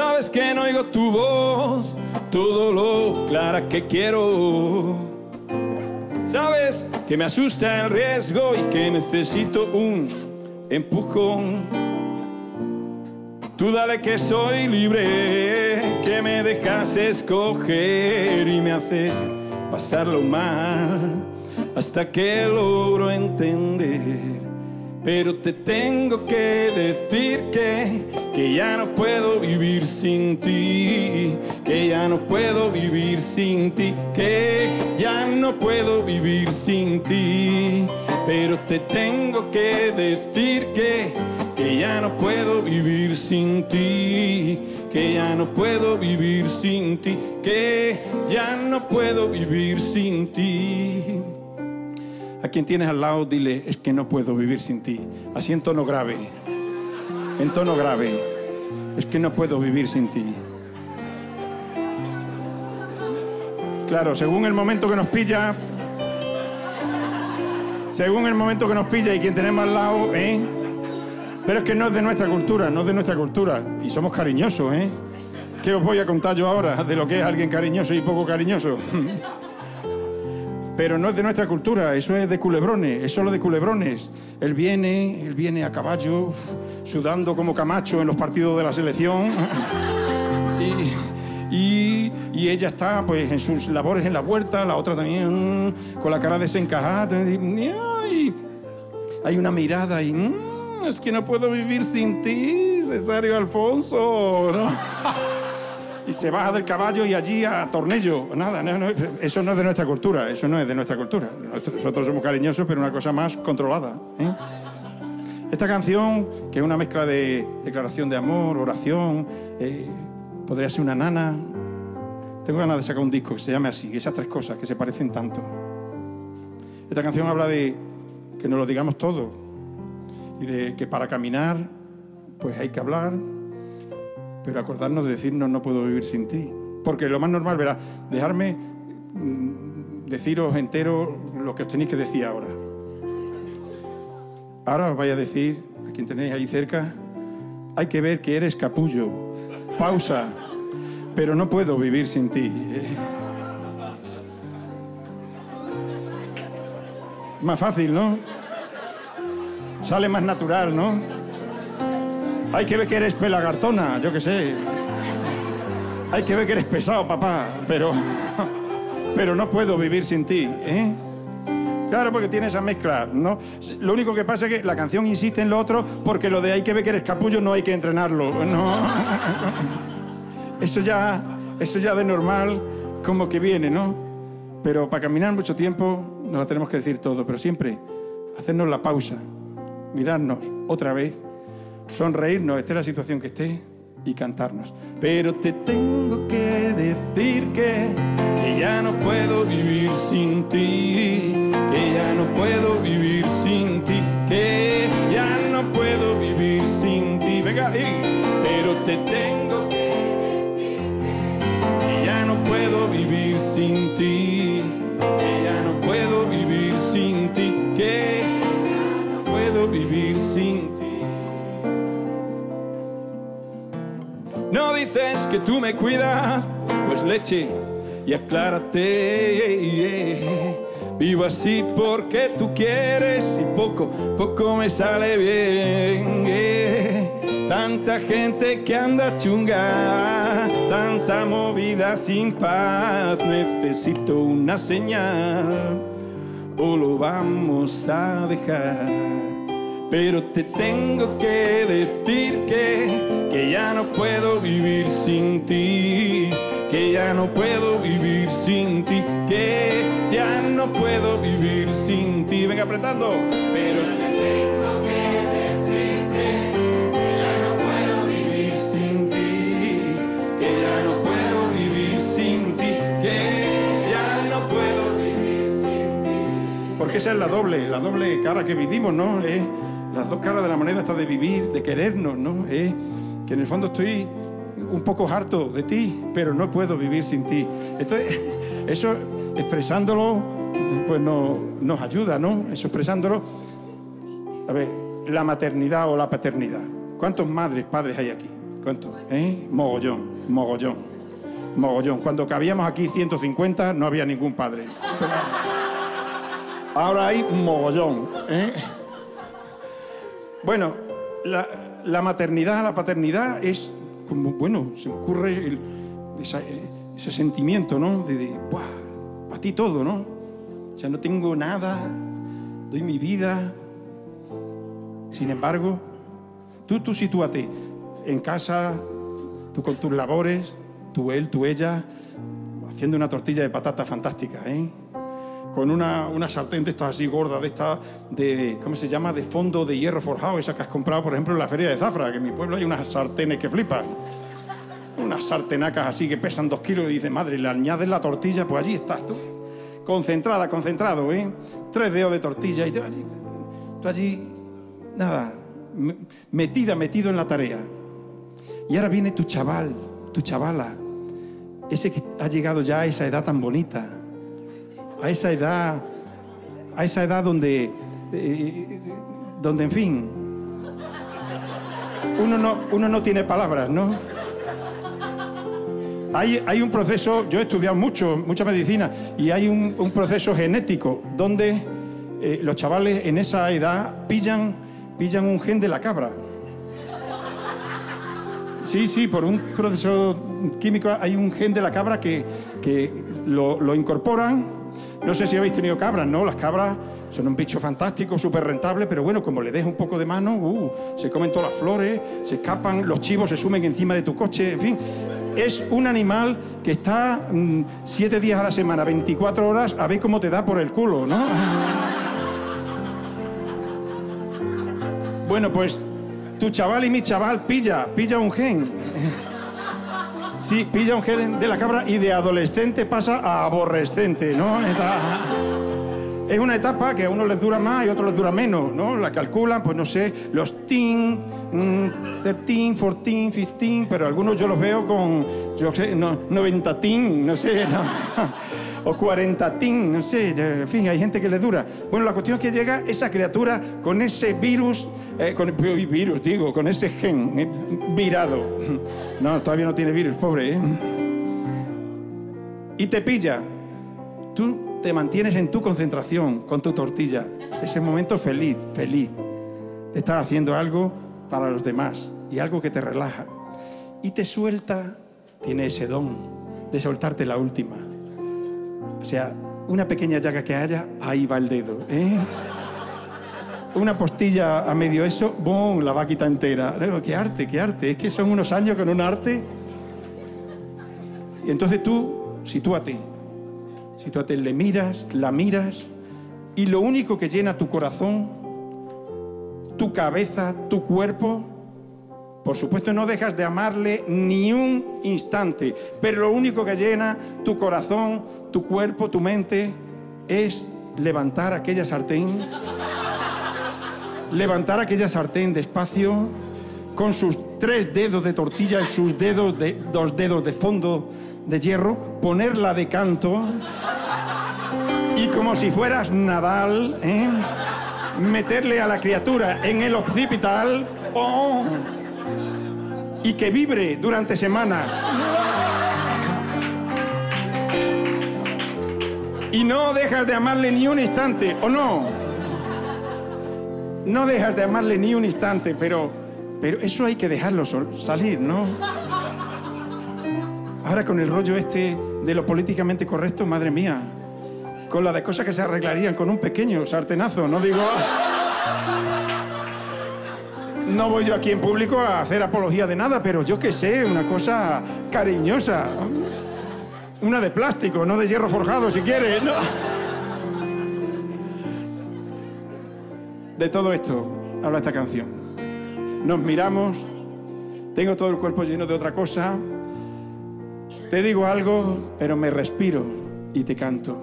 Sabes que no oigo tu voz, todo lo clara que quiero. Sabes que me asusta el riesgo y que necesito un empujón. Tú dale que soy libre, que me dejas escoger y me haces pasarlo mal hasta que logro entender. Pero te tengo que decir que, que ya no puedo vivir sin ti, que ya no puedo vivir sin ti, que ya no puedo vivir sin ti. Pero te tengo que decir que, que ya no puedo vivir sin ti, que ya no puedo vivir sin ti, que ya no puedo vivir sin ti. A quien tienes al lado, dile, es que no puedo vivir sin ti. Así en tono grave. En tono grave. Es que no puedo vivir sin ti. Claro, según el momento que nos pilla, según el momento que nos pilla y quien tenemos al lado, ¿eh? Pero es que no es de nuestra cultura, no es de nuestra cultura. Y somos cariñosos, ¿eh? ¿Qué os voy a contar yo ahora de lo que es alguien cariñoso y poco cariñoso? Pero no es de nuestra cultura, eso es de culebrones, es solo de culebrones. Él viene, él viene a caballo, sudando como Camacho en los partidos de la selección. Y, y, y ella está pues en sus labores en la huerta, la otra también mm, con la cara desencajada. Y, ay, hay una mirada y mm, es que no puedo vivir sin ti, Cesario Alfonso. ¿no? y se baja del caballo y allí a tornillo. Nada, no, no, eso no es de nuestra cultura, eso no es de nuestra cultura. Nosotros somos cariñosos, pero una cosa más controlada. ¿eh? Esta canción, que es una mezcla de declaración de amor, oración, eh, podría ser una nana. Tengo ganas de sacar un disco que se llame así, esas tres cosas que se parecen tanto. Esta canción habla de que nos lo digamos todo y de que para caminar pues hay que hablar, pero acordarnos de decirnos no puedo vivir sin ti. Porque lo más normal, verá, dejarme mm, deciros entero lo que os tenéis que decir ahora. Ahora os voy a decir, a quien tenéis ahí cerca, hay que ver que eres capullo. Pausa. Pero no puedo vivir sin ti. Más fácil, ¿no? Sale más natural, ¿no? Hay que ver que eres pelagartona, yo qué sé. Hay que ver que eres pesado, papá, pero, pero no puedo vivir sin ti, ¿eh? Claro, porque tiene esa mezcla, ¿no? Lo único que pasa es que la canción insiste en lo otro porque lo de hay que ver que eres capullo no hay que entrenarlo, ¿no? Eso ya, eso ya de normal como que viene, ¿no? Pero para caminar mucho tiempo nos lo tenemos que decir todo, pero siempre hacernos la pausa, mirarnos otra vez sonreírnos, esté la situación que esté, y cantarnos. Pero te tengo que decir que, que ya no puedo vivir sin ti, que ya no puedo vivir sin ti, que ya no puedo vivir sin ti. Venga, y, pero te tengo que decir que, que ya no puedo vivir sin ti, que ya no puedo vivir sin ti, que ya no puedo vivir sin ti. Dices que tú me cuidas, pues leche y aclárate. Vivo así porque tú quieres y poco, poco me sale bien. Tanta gente que anda chunga, tanta movida sin paz. Necesito una señal o lo vamos a dejar. Pero te tengo que decir que, que ya no puedo vivir sin ti, que ya no puedo vivir sin ti, que ya no puedo vivir sin ti. Venga apretando. Pero te tengo que decir que, ya no puedo vivir sin ti, que ya no puedo vivir sin ti, que ya no puedo vivir sin ti. porque esa es la doble, la doble cara que vivimos, ¿no? Eh, las dos caras de la moneda está de vivir, de querernos, ¿no? Eh, que en el fondo estoy un poco harto de ti, pero no puedo vivir sin ti. Entonces, eso expresándolo, pues no, nos ayuda, ¿no? Eso expresándolo. A ver, la maternidad o la paternidad. ¿Cuántos madres, padres hay aquí? ¿Cuántos? ¿Eh? Mogollón, mogollón, mogollón. Cuando cabíamos aquí 150 no había ningún padre. Ahora hay mogollón. ¿eh? Bueno, la, maternidad, la paternidad es como, bueno, se me ocurre ese sentimiento, ¿no? De, de ¡buah! Para ti todo, ¿no? O sea, no tengo nada, doy mi vida. Sin embargo, tú, tú sitúate en casa, tú con tus labores, tú él, tú ella, haciendo una tortilla de patata fantástica, ¿eh? Con una, una sartén de estas así gorda, de estas, de, ¿cómo se llama? De fondo de hierro forjado, esa que has comprado, por ejemplo, en la feria de Zafra, que en mi pueblo hay unas sartenes que flipan. Unas sartenacas así que pesan dos kilos y dices, madre, le añades la tortilla, pues allí estás tú. Concentrada, concentrado, ¿eh? Tres dedos de tortilla y tú allí, tú allí nada, me- metida, metido en la tarea. Y ahora viene tu chaval, tu chavala, ese que ha llegado ya a esa edad tan bonita, a esa edad, a esa edad donde, eh, donde en fin, uno no, uno no tiene palabras, ¿no? Hay, hay un proceso, yo he estudiado mucho, mucha medicina, y hay un, proceso genético donde eh, los chavales en esa edad pillan, pillan un gen de la cabra. Sí, sí, por un proceso químico hay un gen de la cabra que, que lo incorporan. No sé si habéis tenido cabras, ¿no? Las cabras son un bicho fantástico, súper rentable, pero bueno, como le des un poco de mano, uh, se comen todas las flores, se escapan, los chivos se sumen encima de tu coche, en fin. Es un animal que está mm, siete días a la semana, 24 horas, a ver cómo te da por el culo, ¿no? Bueno, pues tu chaval y mi chaval pilla, pilla un gen. Sí, pilla un gen de la cabra y de adolescente pasa a aborrecente, ¿no? Es una etapa que a unos les dura más y a otros les dura menos, ¿no? La calculan, pues no sé, los teen, mm, 13, 14, 15, pero algunos yo los veo con, yo sé, no, 90 teen, no sé, no. O 40 teen, no sé, en fin, hay gente que le dura. Bueno, la cuestión es que llega esa criatura con ese virus, eh, con virus, digo, con ese gen eh, virado. No, todavía no tiene virus, pobre, ¿eh? Y te pilla. Tú te mantienes en tu concentración con tu tortilla. Ese momento feliz, feliz. De estar haciendo algo para los demás y algo que te relaja. Y te suelta, tiene ese don de soltarte la última. O sea, una pequeña llaga que haya, ahí va el dedo. ¿eh? Una postilla a medio eso, ¡bum! La va a quitar entera. ¡Qué arte, qué arte! Es que son unos años con un arte. Y entonces tú, sitúate. Sitúate, le miras, la miras, y lo único que llena tu corazón, tu cabeza, tu cuerpo, por supuesto no dejas de amarle ni un instante, pero lo único que llena tu corazón, tu cuerpo, tu mente, es levantar aquella sartén, levantar aquella sartén despacio, con sus tres dedos de tortilla y sus dedos de, dos dedos de fondo de hierro, ponerla de canto y como si fueras Nadal, ¿eh? meterle a la criatura en el occipital ¡oh! Y que vibre durante semanas. Y no dejas de amarle ni un instante, ¿o no? No dejas de amarle ni un instante, pero, pero eso hay que dejarlo salir, ¿no? Ahora con el rollo este de lo políticamente correcto, madre mía, con la de cosas que se arreglarían con un pequeño sartenazo, no digo... No voy yo aquí en público a hacer apología de nada, pero yo qué sé, una cosa cariñosa. Una de plástico, no de hierro forjado, si quieres. De todo esto habla esta canción. Nos miramos, tengo todo el cuerpo lleno de otra cosa, te digo algo, pero me respiro y te canto.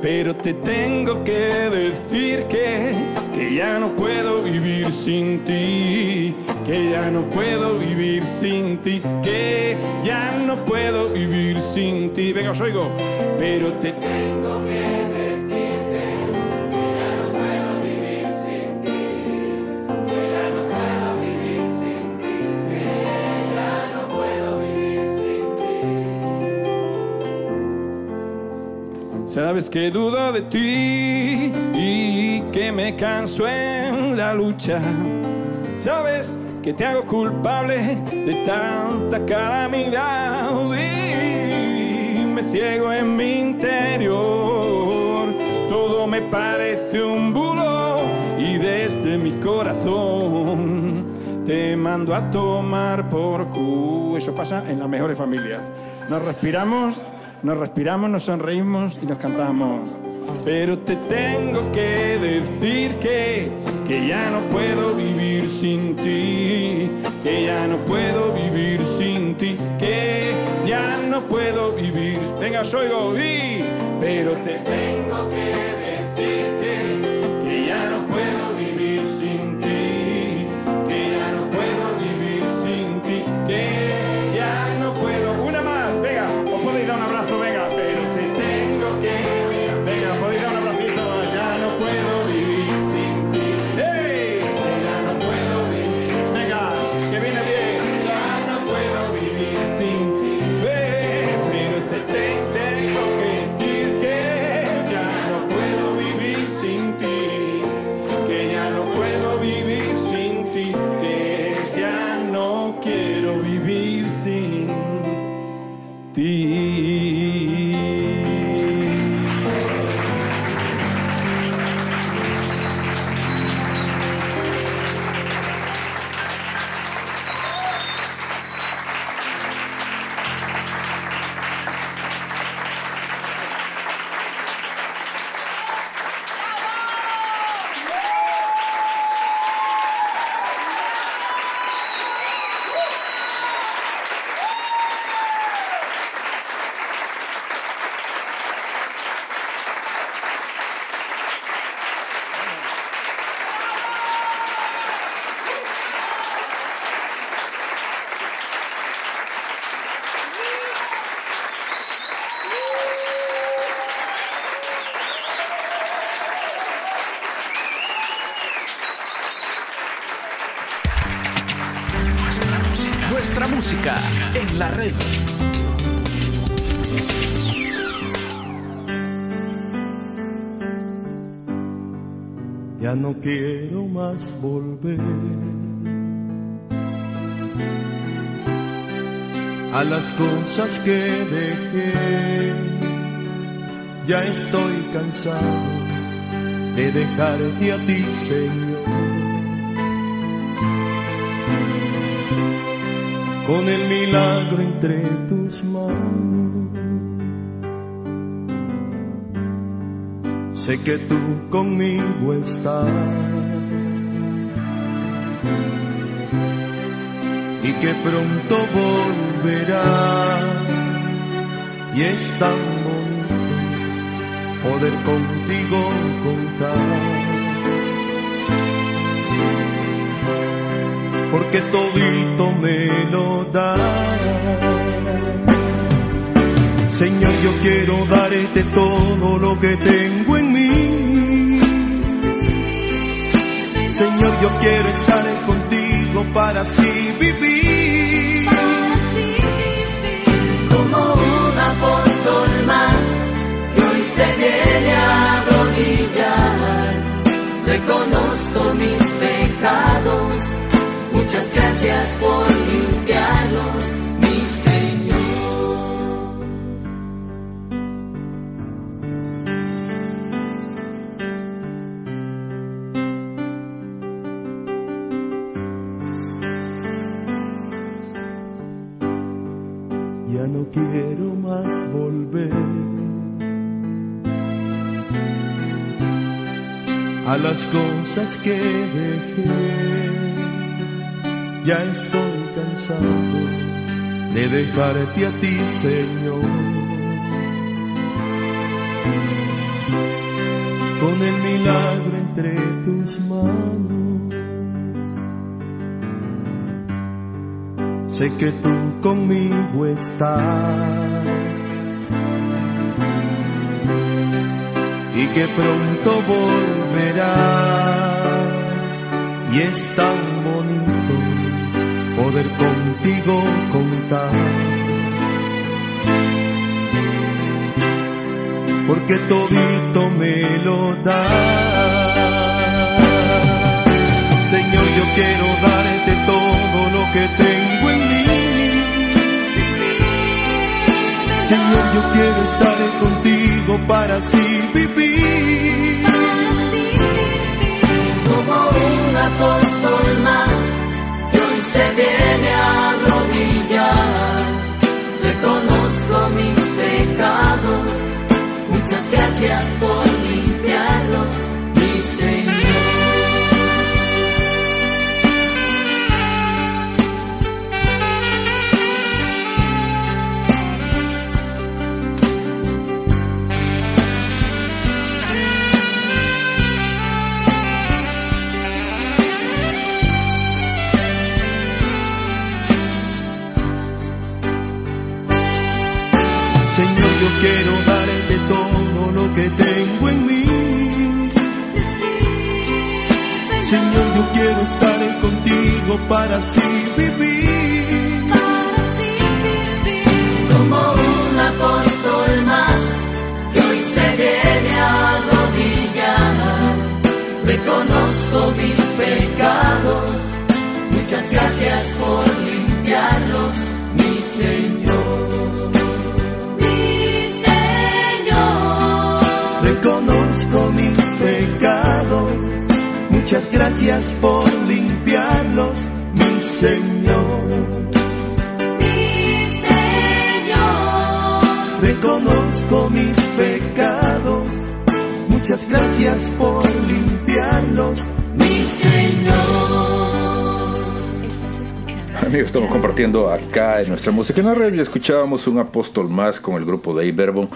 Pero te tengo que decir que, que ya no puedo vivir sin ti, que ya no puedo vivir sin ti, que ya no puedo vivir sin ti. Venga, os oigo, pero te tengo que Sabes que dudo de ti y que me canso en la lucha. Sabes que te hago culpable de tanta calamidad y me ciego en mi interior. Todo me parece un bulo y desde mi corazón te mando a tomar por cu. Eso pasa en las mejores familias. Nos respiramos, nos respiramos, nos sonreímos y nos cantamos. Pero te tengo que decir que, que ya no puedo vivir sin ti, que ya no puedo vivir sin ti, que ya no puedo vivir. Venga, oigo, y, pero te tengo que a ti, Señor. Con el milagro entre tus manos. Sé que tú conmigo estás y que pronto volverás y es tan bonito poder contigo contar porque todito me lo das Señor, yo quiero darte todo lo que tengo en mí. Señor, yo quiero estar contigo para así vivir. como un apóstol más que hoy se viene a arrodillar. Reconozco mis pecados, muchas gracias por limpiarlos, mi Señor. Ya no quiero más volver a las cosas que dejé. Ya estoy cansado de dejarte a ti, Señor. con el milagro entre tus manos. Sé que tú conmigo estás y que pronto volverás y es tan bonito poder contigo contar. Porque todito me lo da. Señor, yo quiero darte todo lo que tengo en mí. Señor, yo quiero estar contigo para así vivir. Como un apóstol más viene a arrodillar. Reconozco mis pecados. Muchas gracias por tengo en mí. Señor, yo quiero estar contigo para así vivir. Muchas gracias por limpiarlos, mi Señor. Mi Señor. Reconozco mis pecados. Muchas gracias por limpiarlos, Amigos, estamos compartiendo acá en nuestra música en la red y escuchábamos un apóstol más con el grupo de Iberbon.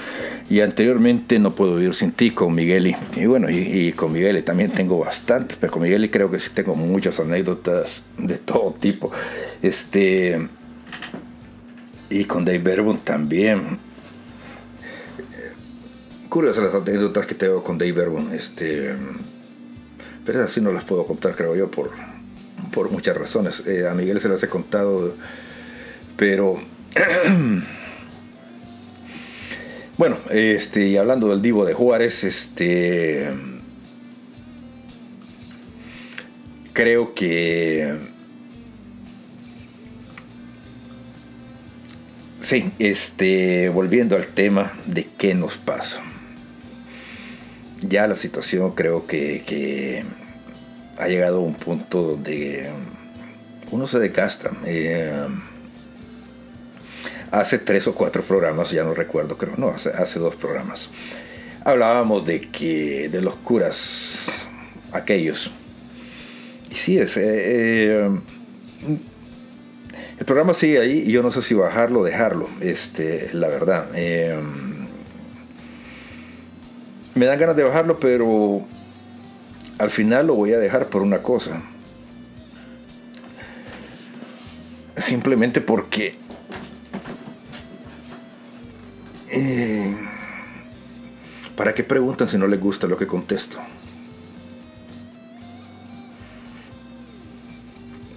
Y anteriormente No Puedo Vivir Sin Ti con Migueli. Y bueno, y, y con Migueli también tengo bastantes, pero con Migueli creo que sí tengo muchas anécdotas de todo tipo. Este y con Dave Berbon también. Curiosas las anécdotas que tengo con Dave Berbon este pero así no las puedo contar creo yo por por muchas razones. Eh, a Miguel se las he contado, pero bueno, este, y hablando del Divo de Juárez, este creo que sí, este, volviendo al tema de qué nos pasa. Ya la situación creo que, que ha llegado a un punto donde uno se desgasta. Eh, hace tres o cuatro programas, ya no recuerdo, creo, no, hace, hace dos programas, hablábamos de que de los curas aquellos. Y sí, es, eh, eh, el programa sigue ahí y yo no sé si bajarlo o dejarlo, este, la verdad. Eh, me dan ganas de bajarlo, pero al final lo voy a dejar por una cosa. Simplemente porque eh, ¿para qué preguntan si no les gusta lo que contesto?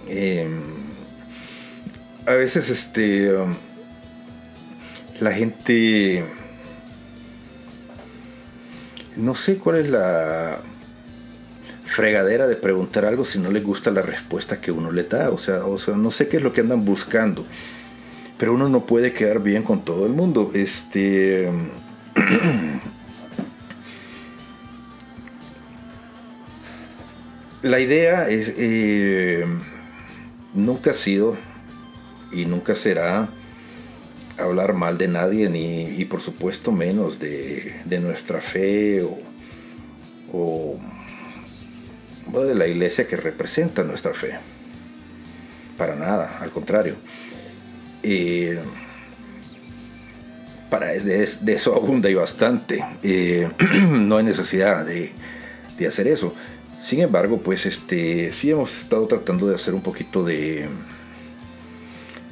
Eh, a veces este um, la gente no sé cuál es la fregadera de preguntar algo si no le gusta la respuesta que uno le da. O sea, o sea, no sé qué es lo que andan buscando. Pero uno no puede quedar bien con todo el mundo. Este. la idea es. eh, nunca ha sido y nunca será hablar mal de nadie, ni, y por supuesto menos de, nuestra fe o de la iglesia que representa nuestra fe. Para nada, al contrario. Eh, para de, eso abunda y bastante. No hay necesidad de, de, hacer eso. Sin embargo, pues este, sí hemos estado tratando de hacer un poquito de,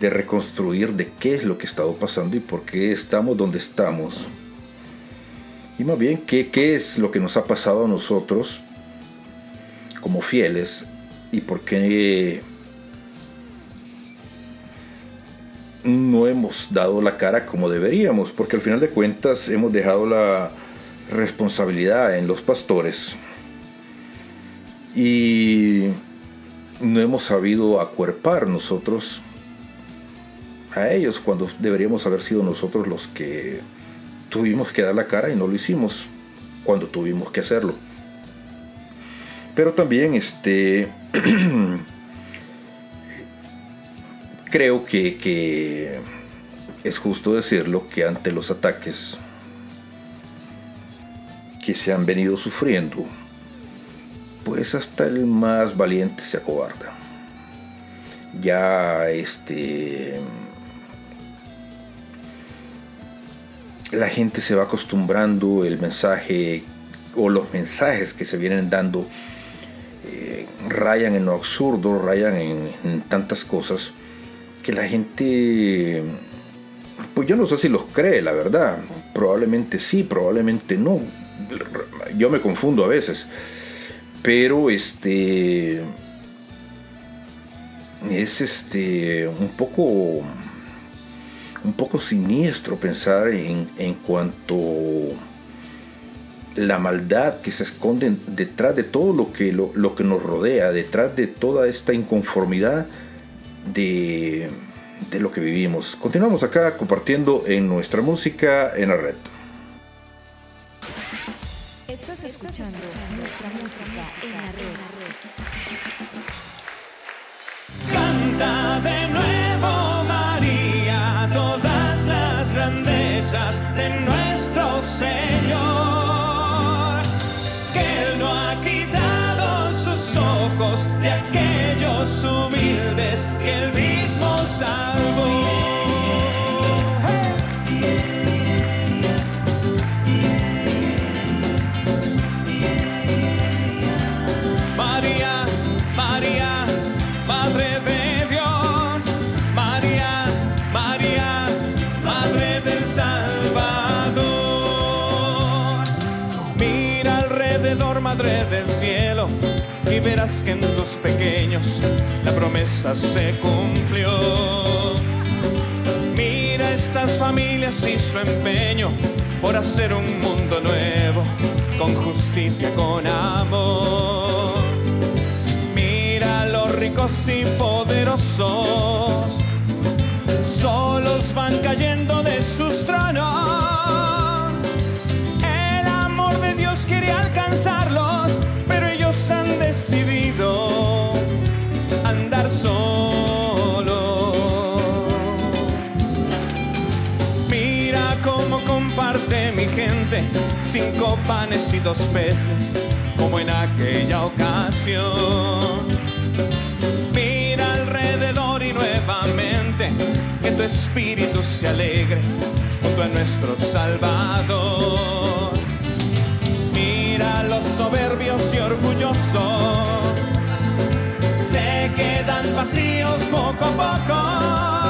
de reconstruir de qué es lo que ha estado pasando y por qué estamos donde estamos. Y más bien, qué, qué es lo que nos ha pasado a nosotros como fieles y por qué no hemos dado la cara como deberíamos, porque al final de cuentas hemos dejado la responsabilidad en los pastores y no hemos sabido acuerpar nosotros a ellos cuando deberíamos haber sido nosotros los que tuvimos que dar la cara y no lo hicimos cuando tuvimos que hacerlo. Pero también este creo que, que, es justo decirlo que ante los ataques que se han venido sufriendo, pues hasta el más valiente se acobarda. Ya este la gente se va acostumbrando el mensaje o los mensajes que se vienen dando eh, rayan en lo absurdo, rayan en tantas cosas que la gente, pues yo no sé si los cree, la verdad. Probablemente sí, probablemente no. Yo me confundo a veces. Pero este es este un poco un poco siniestro pensar en, en cuanto la maldad que se esconde detrás de todo lo que, lo, lo que nos rodea, detrás de toda esta inconformidad de, de lo que vivimos. Continuamos acá compartiendo en nuestra música en la red. Estás escuchando nuestra música en la red. Canta de nuevo María todas las grandezas de nuestro Señor, de aquellos humildes que Él mismo salvó. Pequeños la promesa se cumplió. Mira estas familias y su empeño por hacer un mundo nuevo, con justicia, con amor. Mira los ricos y poderosos, solos van cayendo de sus tronos. Andar solos. Mira cómo comparte mi gente cinco panes y dos peces, como en aquella ocasión. Mira alrededor y nuevamente que tu espíritu se alegre junto a nuestro Salvador. Mira los soberbios y orgullosos se quedan vacíos poco a poco.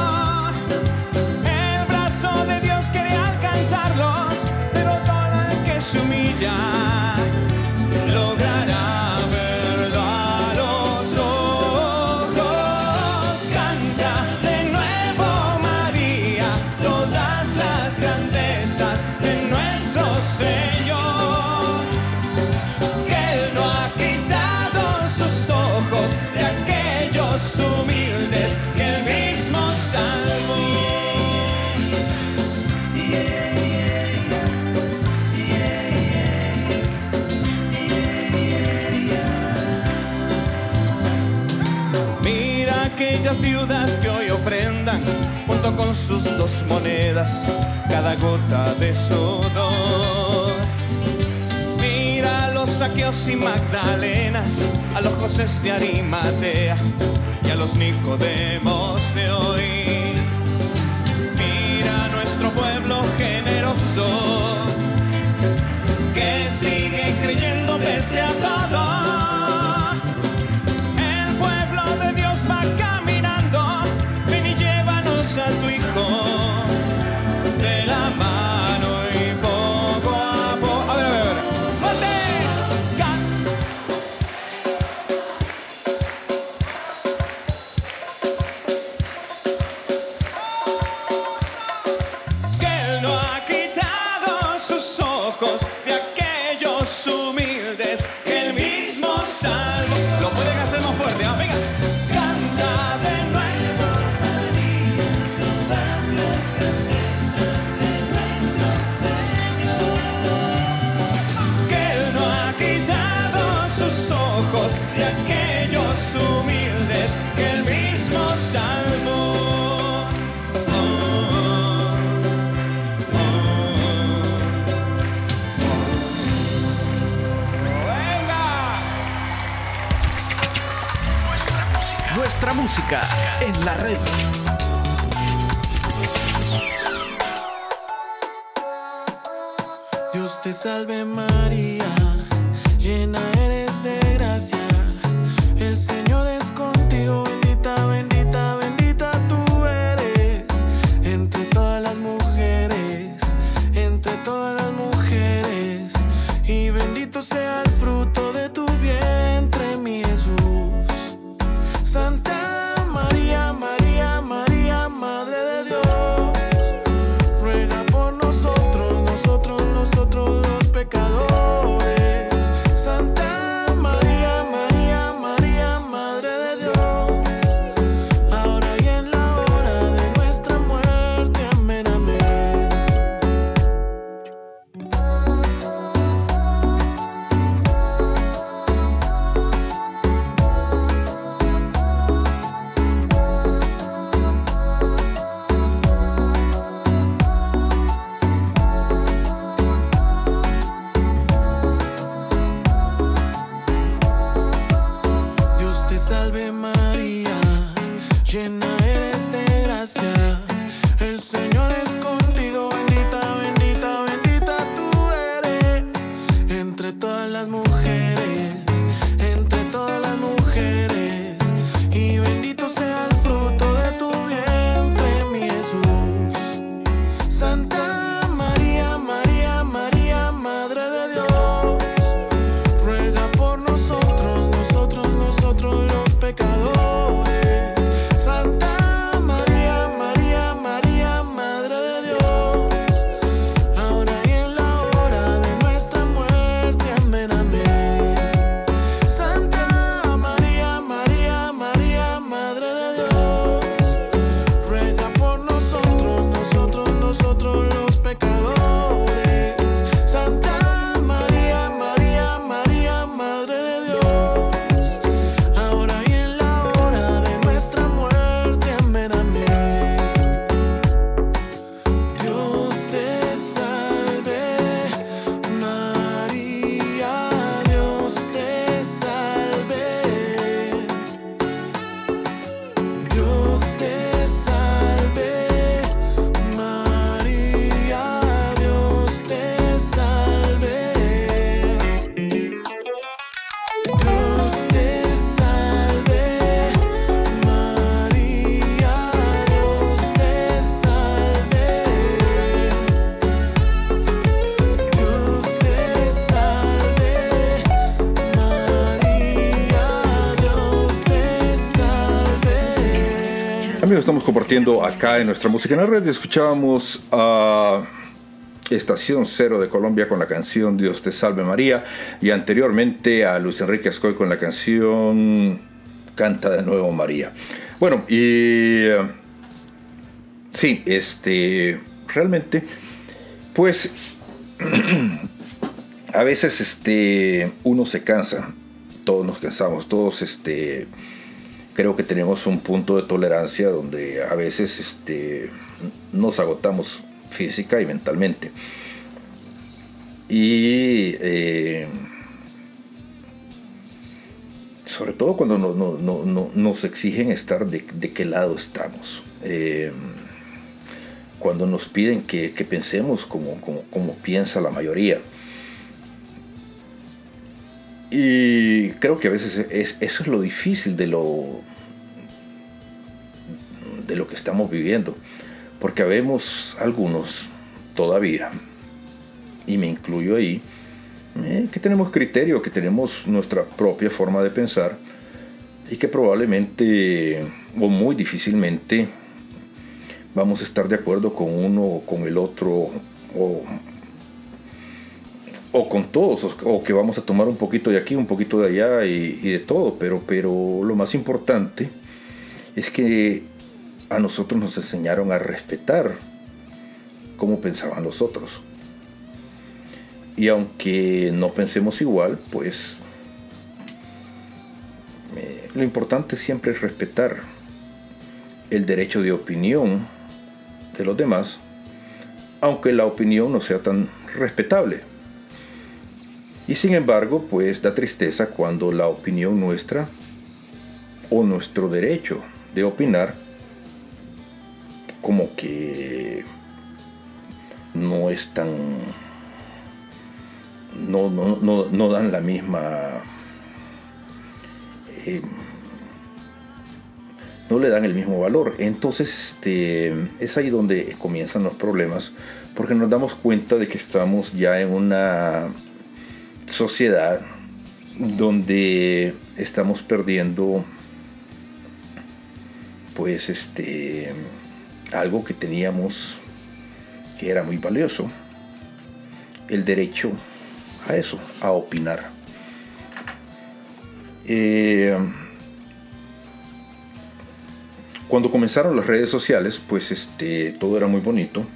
con sus dos monedas, cada gota de sudor. Mira a los saqueos y magdalenas, a los José de Arimatea y a los Nicodemos de hoy. Mira nuestro pueblo generoso, que sigue creyendo pese a todo. estamos compartiendo acá en nuestra música en la red. Escuchábamos a Estación Cero de Colombia con la canción Dios te salve María y anteriormente a Luis Enrique Ascoy con la canción Canta de nuevo María. Bueno, y eh, sí, este realmente pues a veces este uno se cansa, todos nos cansamos, todos este creo que tenemos un punto de tolerancia donde a veces este, nos agotamos física y mentalmente. Y eh, sobre todo cuando no, no, no, nos exigen estar de, qué lado estamos. Eh, cuando nos piden que, que pensemos como, como, como piensa la mayoría. Y creo que a veces es, eso es lo difícil de lo, de lo que estamos viviendo. Porque habemos algunos todavía, y me incluyo ahí, eh, que tenemos criterio, que tenemos nuestra propia forma de pensar y que probablemente o muy difícilmente vamos a estar de acuerdo con uno o con el otro o con todos o, que vamos a tomar un poquito de aquí, un poquito de allá y, y de todo, pero, pero lo más importante es que a nosotros nos enseñaron a respetar cómo pensaban los otros. Y aunque no pensemos igual, pues eh, lo importante siempre es respetar el derecho de opinión de los demás, aunque la opinión no sea tan respetable. Y sin embargo, pues da tristeza cuando la opinión nuestra o nuestro derecho de opinar como que no es tan no, no, no, no dan la misma eh, no le dan el mismo valor. Entonces este, es ahí donde comienzan los problemas porque nos damos cuenta de que estamos ya en una sociedad donde estamos perdiendo pues este algo que teníamos que era muy valioso el derecho a eso a opinar. Eh, cuando comenzaron las redes sociales pues este todo era muy bonito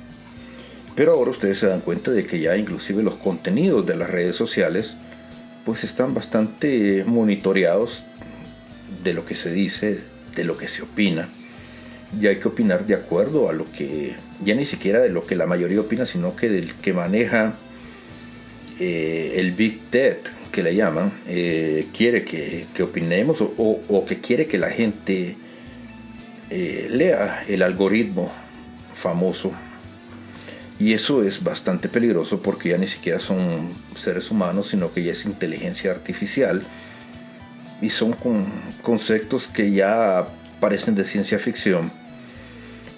pero ahora ustedes se dan cuenta de que ya inclusive los contenidos de las redes sociales pues están bastante monitoreados de lo que se dice, de lo que se opina. Y hay que opinar de acuerdo a lo que, ya ni siquiera de lo que la mayoría opina, sino que del que maneja eh, el Big Tech, que le llaman, eh, quiere que, que opinemos o, o- o que quiere que la gente eh, lea el algoritmo famoso y eso es bastante peligroso porque ya ni siquiera son seres humanos, sino que ya es inteligencia artificial. Y son con- conceptos que ya parecen de ciencia ficción.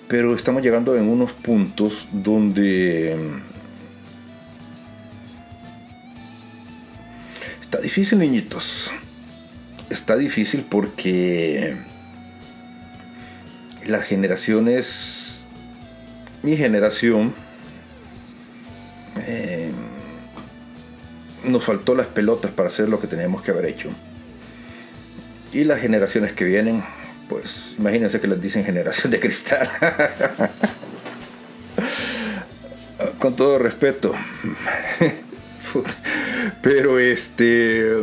Pero estamos llegando en unos puntos donde está difícil, niñitos. Está difícil porque las generaciones, mi generación, eh, nos faltó las pelotas para hacer lo que teníamos que haber hecho. Y las generaciones que vienen, pues imagínense que les dicen generación de cristal. Con todo respeto. Pero este.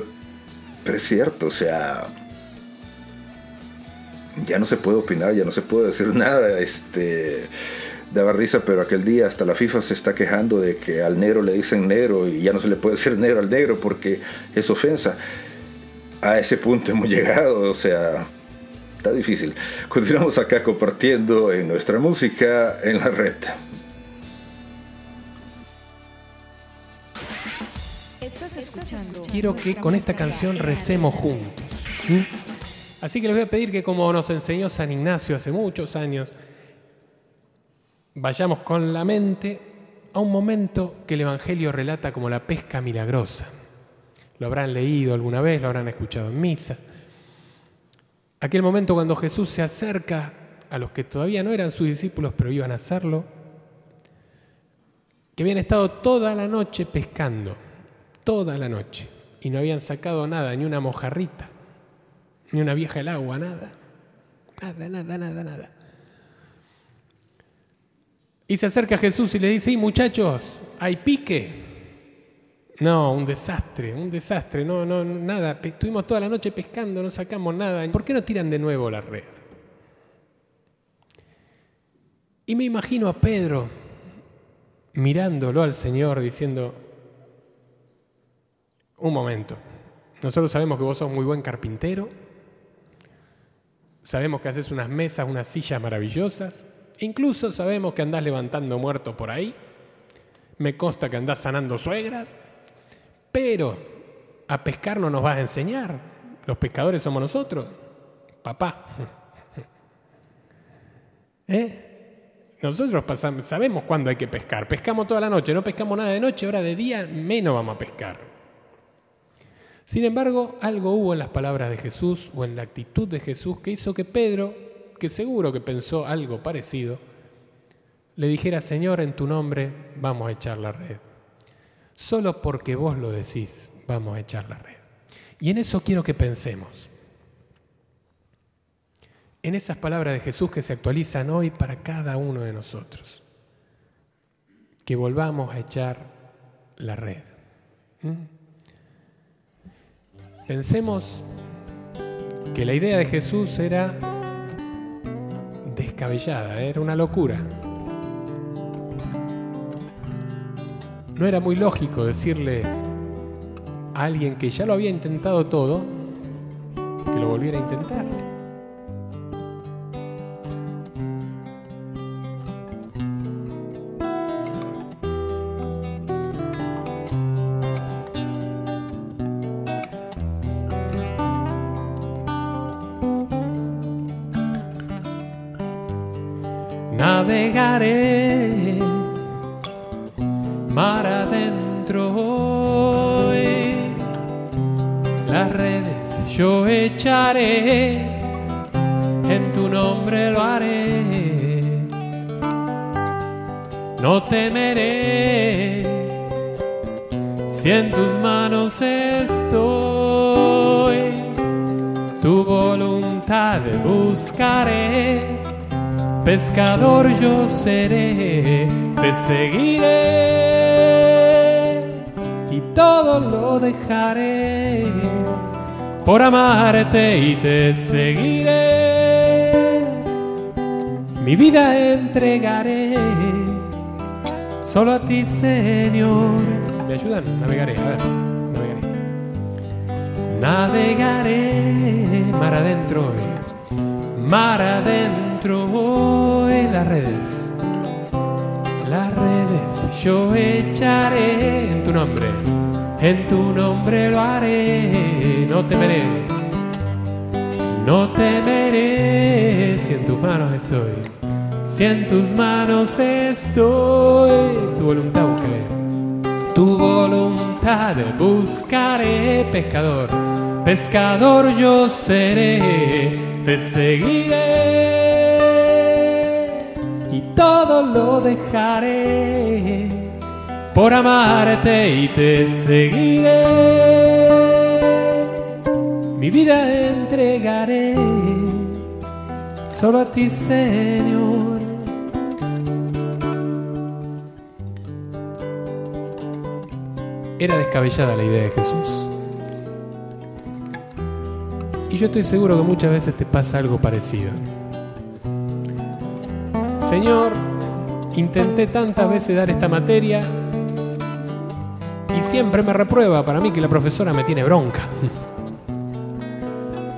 Pero es cierto, o sea. Ya no se puede opinar, ya no se puede decir nada. Este daba risa, pero aquel día hasta la FIFA se está quejando de que al negro le dicen negro y ya no se le puede decir negro al negro porque es ofensa. A ese punto hemos llegado, o sea, está difícil. Continuamos acá compartiendo en nuestra música en la red. Estás escuchando. Quiero que con esta canción recemos juntos. ¿Mm? Así que les voy a pedir que como nos enseñó San Ignacio hace muchos años, vayamos con la mente a un momento que el Evangelio relata como la pesca milagrosa. Lo habrán leído alguna vez, lo habrán escuchado en misa. Aquel momento cuando Jesús se acerca a los que todavía no eran sus discípulos, pero iban a hacerlo, que habían estado toda la noche pescando, toda la noche, y no habían sacado nada, ni una mojarrita, ni una vieja el agua, nada. Nada, nada, nada, nada. Y se acerca a Jesús y le dice, "Y muchachos, ¿hay pique? No, un desastre, un desastre, no, no, nada. Estuvimos toda la noche pescando, no sacamos nada. ¿Por qué no tiran de nuevo la red? Y me imagino a Pedro mirándolo al Señor diciendo, un momento, nosotros sabemos que vos sos muy buen carpintero, sabemos que haces unas mesas, unas sillas maravillosas, Incluso sabemos que andás levantando muertos por ahí. Me consta que andás sanando suegras. Pero a pescar no nos vas a enseñar. Los pescadores somos nosotros. Papá. ¿Eh? Nosotros pasamos, sabemos cuándo hay que pescar. Pescamos toda la noche, no pescamos nada de noche, ahora de día menos vamos a pescar. Sin embargo, algo hubo en las palabras de Jesús o en la actitud de Jesús que hizo que Pedro, que seguro que pensó algo parecido, le dijera, Señor, en tu nombre vamos a echar la red. Solo porque vos lo decís, vamos a echar la red. Y en eso quiero que pensemos. En esas palabras de Jesús que se actualizan hoy para cada uno de nosotros. Que volvamos a echar la red. ¿Mm? Pensemos que la idea de Jesús era descabellada, era una locura. No era muy lógico decirles a alguien que ya lo había intentado todo que lo volviera a intentar. Mar adentro. Las redes yo echaré, en tu nombre lo haré. No temeré si en tus manos estoy. Tu voluntad buscaré pescador yo seré, te seguiré y todo lo dejaré por amarte y te seguiré. Mi vida entregaré solo a ti, Señor. ¿Me ayudan? Navegaré, a ver, navegaré. Navegaré mar adentro, mar adentro en las redes, las redes. Yo echaré en tu nombre, en tu nombre lo haré, no temeré, no temeré si en tus manos estoy, si en tus manos estoy, tu voluntad buscaré, tu voluntad buscaré, pescador, pescador yo seré, te seguiré y todo lo dejaré por amarte y te seguiré. Mi vida entregaré solo a ti, Señor. Era descabellada la idea de Jesús. Y yo estoy seguro que muchas veces te pasa algo parecido. Señor, intenté tantas veces dar esta materia y siempre me reprueba. Para mí que la profesora me tiene bronca.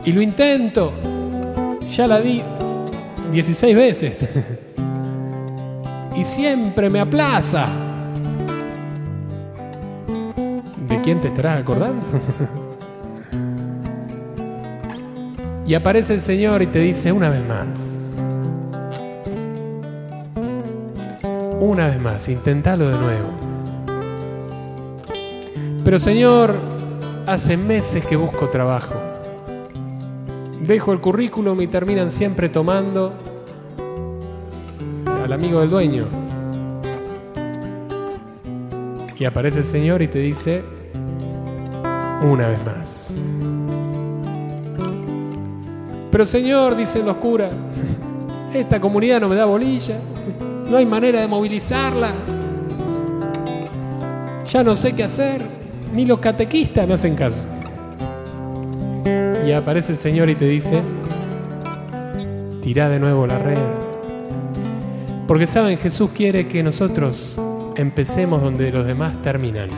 Y lo intento. Ya la di 16 veces. Y siempre me aplaza. ¿De quién te estarás acordando? Y aparece el Señor y te dice una vez más. Una vez más, intentalo de nuevo. Pero Señor, hace meses que busco trabajo. Dejo el currículum y terminan siempre tomando al amigo del dueño. Y aparece el Señor y te dice, una vez más. Pero Señor, dicen los curas, esta comunidad no me da bolilla, no hay manera de movilizarla, ya no sé qué hacer, ni los catequistas me hacen caso. Y aparece el Señor y te dice, tira de nuevo la red. Porque saben, Jesús quiere que nosotros empecemos donde los demás terminan.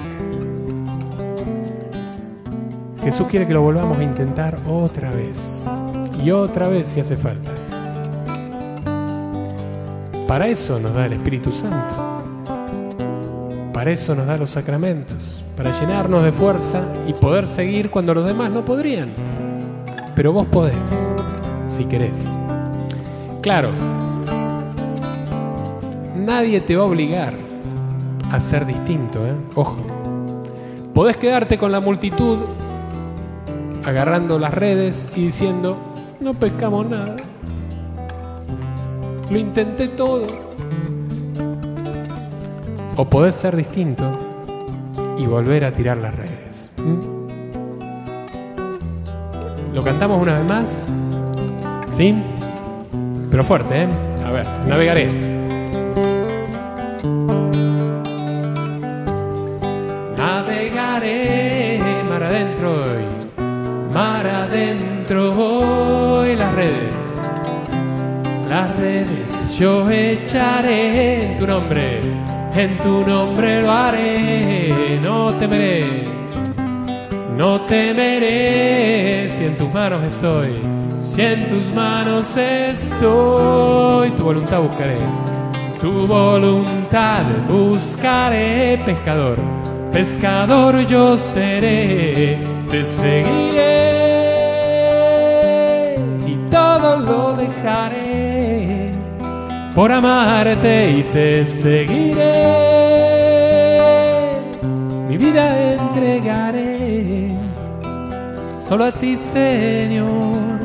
Jesús quiere que lo volvamos a intentar otra vez y otra vez si hace falta. Para eso nos da el Espíritu Santo. Para eso nos da los sacramentos. Para llenarnos de fuerza y poder seguir cuando los demás no podrían. Pero vos podés, si querés. Claro, nadie te va a obligar a ser distinto, ¿eh? Ojo. Podés quedarte con la multitud agarrando las redes y diciendo, no pescamos nada. Lo intenté todo. O podés ser distinto y volver a tirar las redes. ¿Lo cantamos una vez más? ¿Sí? Pero fuerte, ¿eh? A ver. Navegaré yo echaré en tu nombre, en tu nombre lo haré, no temeré, no temeré si en tus manos estoy, si en tus manos estoy, tu voluntad buscaré, tu voluntad buscaré, pescador pescador yo seré, te seguiré y todo lo dejaré por amarte y te seguiré. Mi vida entregaré solo a ti, Señor.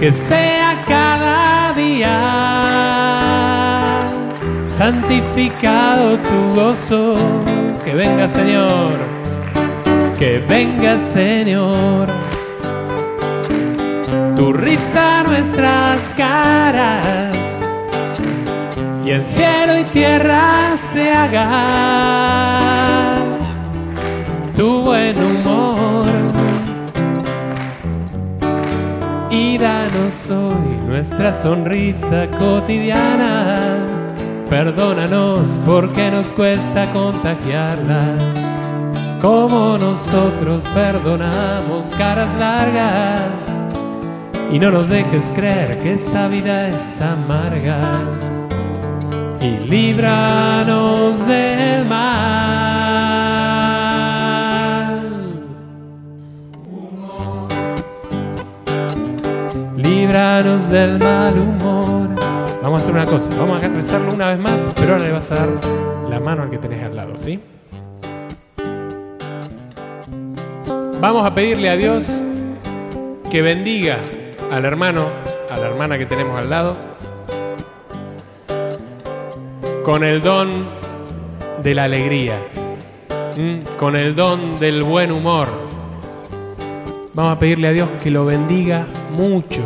Que sea cada día santificado tu gozo, que venga Señor, que venga Señor. Tu risa nuestras caras y en cielo y tierra se haga tu buen humor y danos hoy nuestra sonrisa cotidiana perdónanos porque nos cuesta contagiarla como nosotros perdonamos caras largas y no nos dejes creer que esta vida es amarga. Y líbranos del mal. Del mal humor. Vamos a hacer una cosa, vamos a rezarlo una vez más, pero ahora le vas a dar la mano al que tenés al lado, ¿sí? Vamos a pedirle a Dios que bendiga al hermano, a la hermana que tenemos al lado, con el don de la alegría, con el don del buen humor. Vamos a pedirle a Dios que lo bendiga mucho,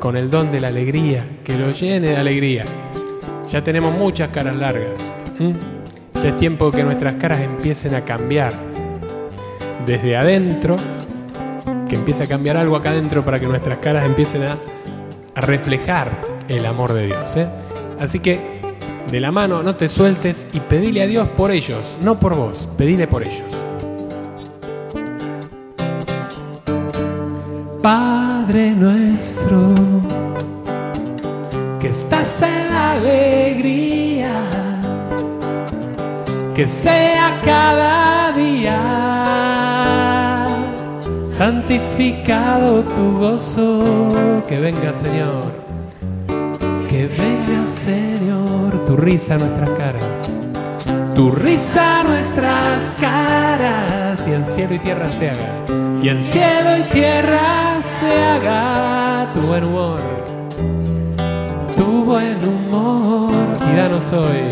con el don de la alegría, que lo llene de alegría. Ya tenemos muchas caras largas. Ya es tiempo que nuestras caras empiecen a cambiar desde adentro que empiece a cambiar algo acá adentro para que nuestras caras empiecen a, reflejar el amor de Dios. ¿eh? Así que de la mano no te sueltes y pedile a Dios por ellos, no por vos, pedile por ellos. Padre nuestro, que estás en la alegría, que sea cada día santificado tu gozo, que venga Señor, que venga Señor, tu risa a nuestras caras, tu risa a nuestras caras, y en cielo y tierra se haga, y en cielo y tierra se haga tu buen humor, tu buen humor, y danos hoy.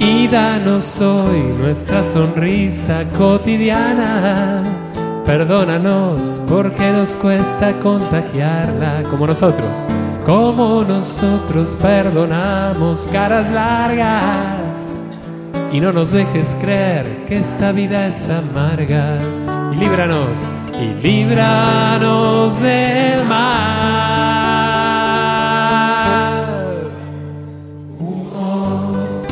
Y danos hoy nuestra sonrisa cotidiana. Perdónanos porque nos cuesta contagiarla como nosotros, como nosotros perdonamos caras largas. Y no nos dejes creer que esta vida es amarga. y líbranos, y líbranos del mal. Humor.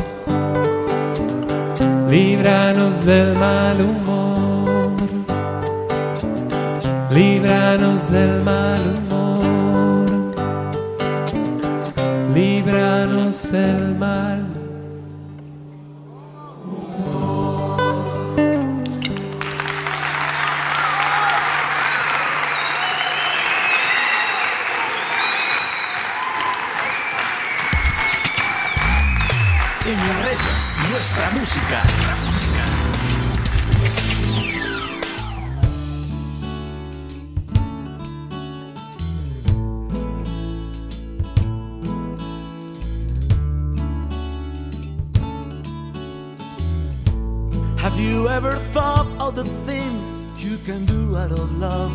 Líbranos del mal humor. Líbranos del mal humor. Líbranos del mal. Música. Nuestra música. Have you ever thought of the things you can do out of love?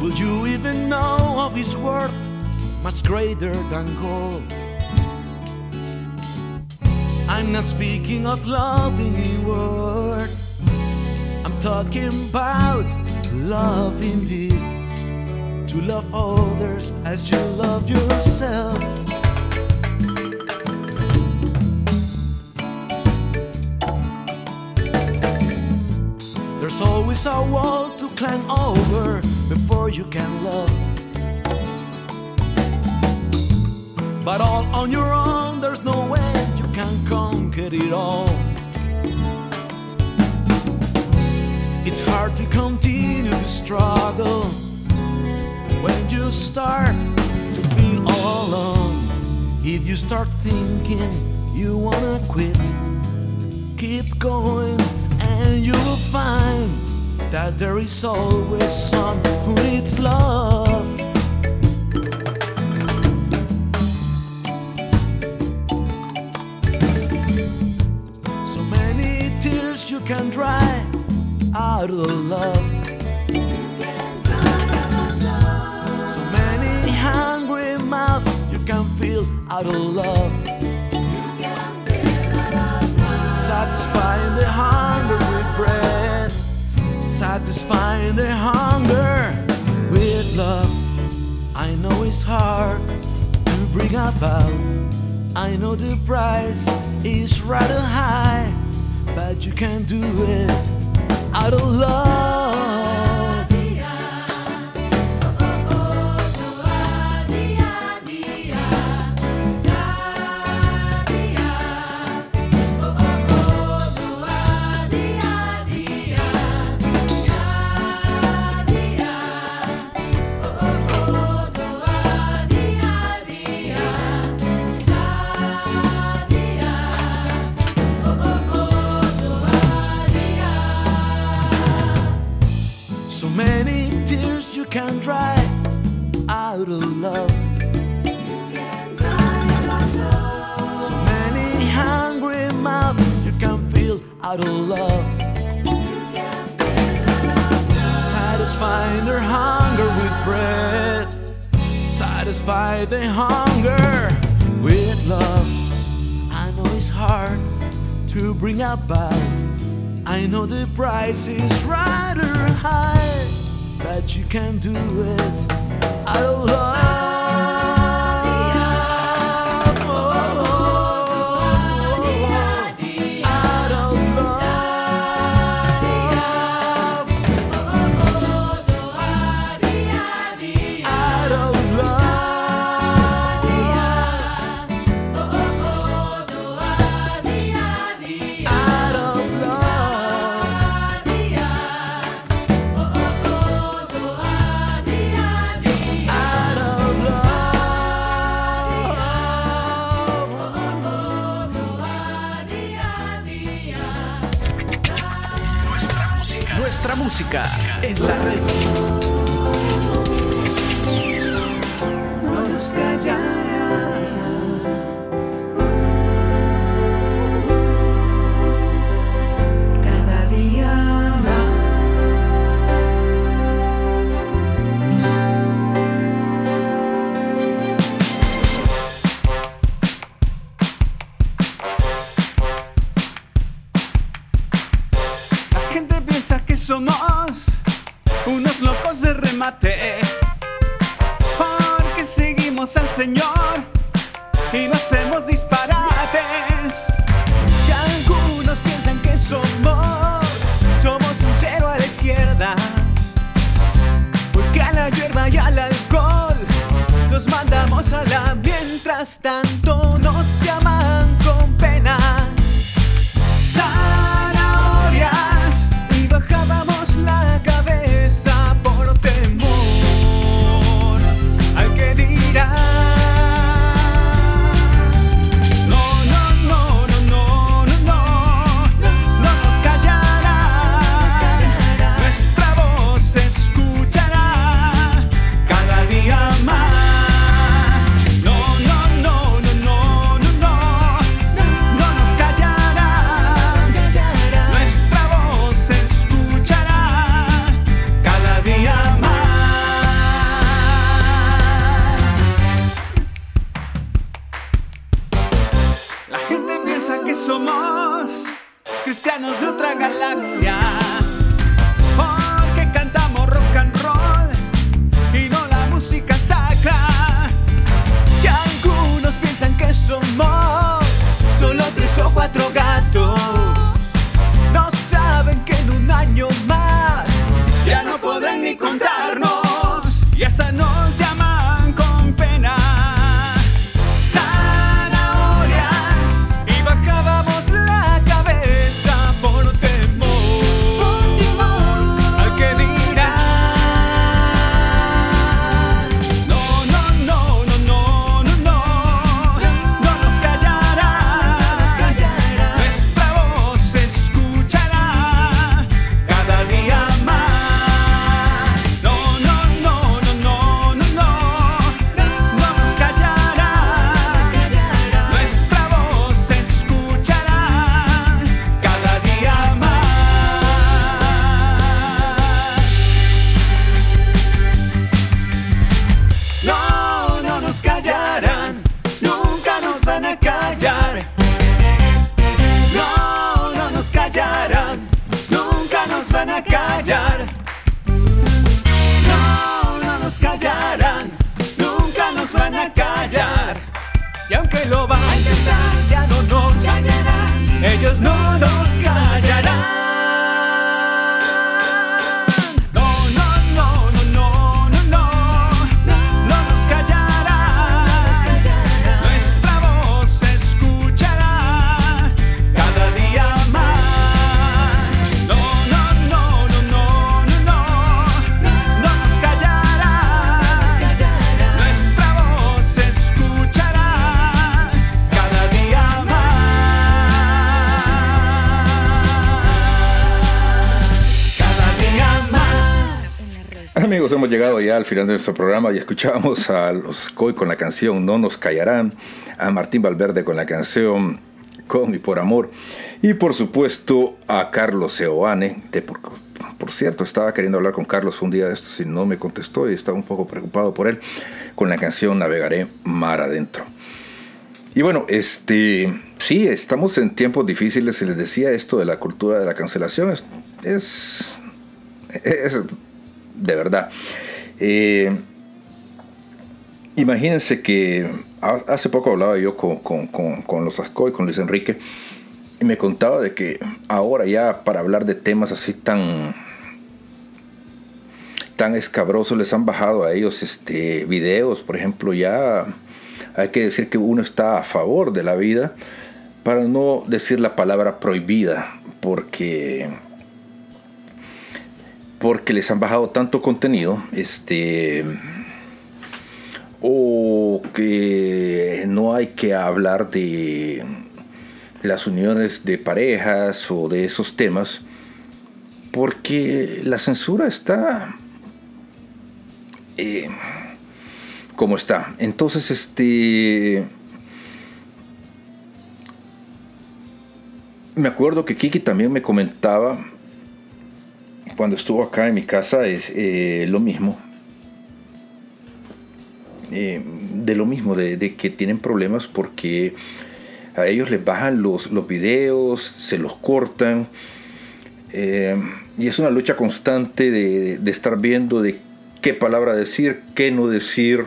Will you even know of his worth much greater than gold? I'm not speaking of loving in word. I'm talking about love indeed. To love others as you love yourself. There's always a wall to climb over before you can love. But all on your own, conquer it all. It's hard to continue the struggle when you start to feel all alone. If you start thinking you wanna quit, keep going and you will find that there is always someone who needs love. Can dry out of love. So many hungry mouths you can fill out of love. Satisfying the hunger with bread, satisfying the hunger with love. I know it's hard to bring about. I know the price is rather high, but you can do it out of love. So many tears you can dry out of love. So many hungry mouths you can fill out of love. Satisfying their hunger with bread. Satisfy their hunger with love. I know it's hard to bring about. I know the price is rather high, but you can do it of love. En la red. Llegado ya al final de nuestro programa y escuchábamos a los COI con la canción No nos callarán, a Martín Valverde con la canción Con y por amor y por supuesto a Carlos Seoane, de por, por cierto, estaba queriendo hablar con Carlos un día de estos y no me contestó y estaba un poco preocupado por él, con la canción Navegaré mar adentro. Y bueno, este, sí, estamos en tiempos difíciles, se les decía esto de la cultura de la cancelación, es, es, es de verdad. Eh, imagínense que ha- hace poco hablaba yo con, con, con, con los Ascoy, con Luis Enrique, y me contaba de que ahora ya para hablar de temas así tan tan escabrosos les han bajado a ellos este videos, por ejemplo, ya hay que decir que uno está a favor de la vida para no decir la palabra prohibida, porque porque les han bajado tanto contenido, este o que no hay que hablar de las uniones de parejas o de esos temas, porque la censura está eh, como está. Entonces, este me acuerdo que Kiki también me comentaba cuando estuvo acá en mi casa es eh, lo mismo. Eh, de lo mismo, de, que tienen problemas porque a ellos les bajan los, los videos, se los cortan. eh, y es una lucha constante de, de estar viendo de qué palabra decir, qué no decir.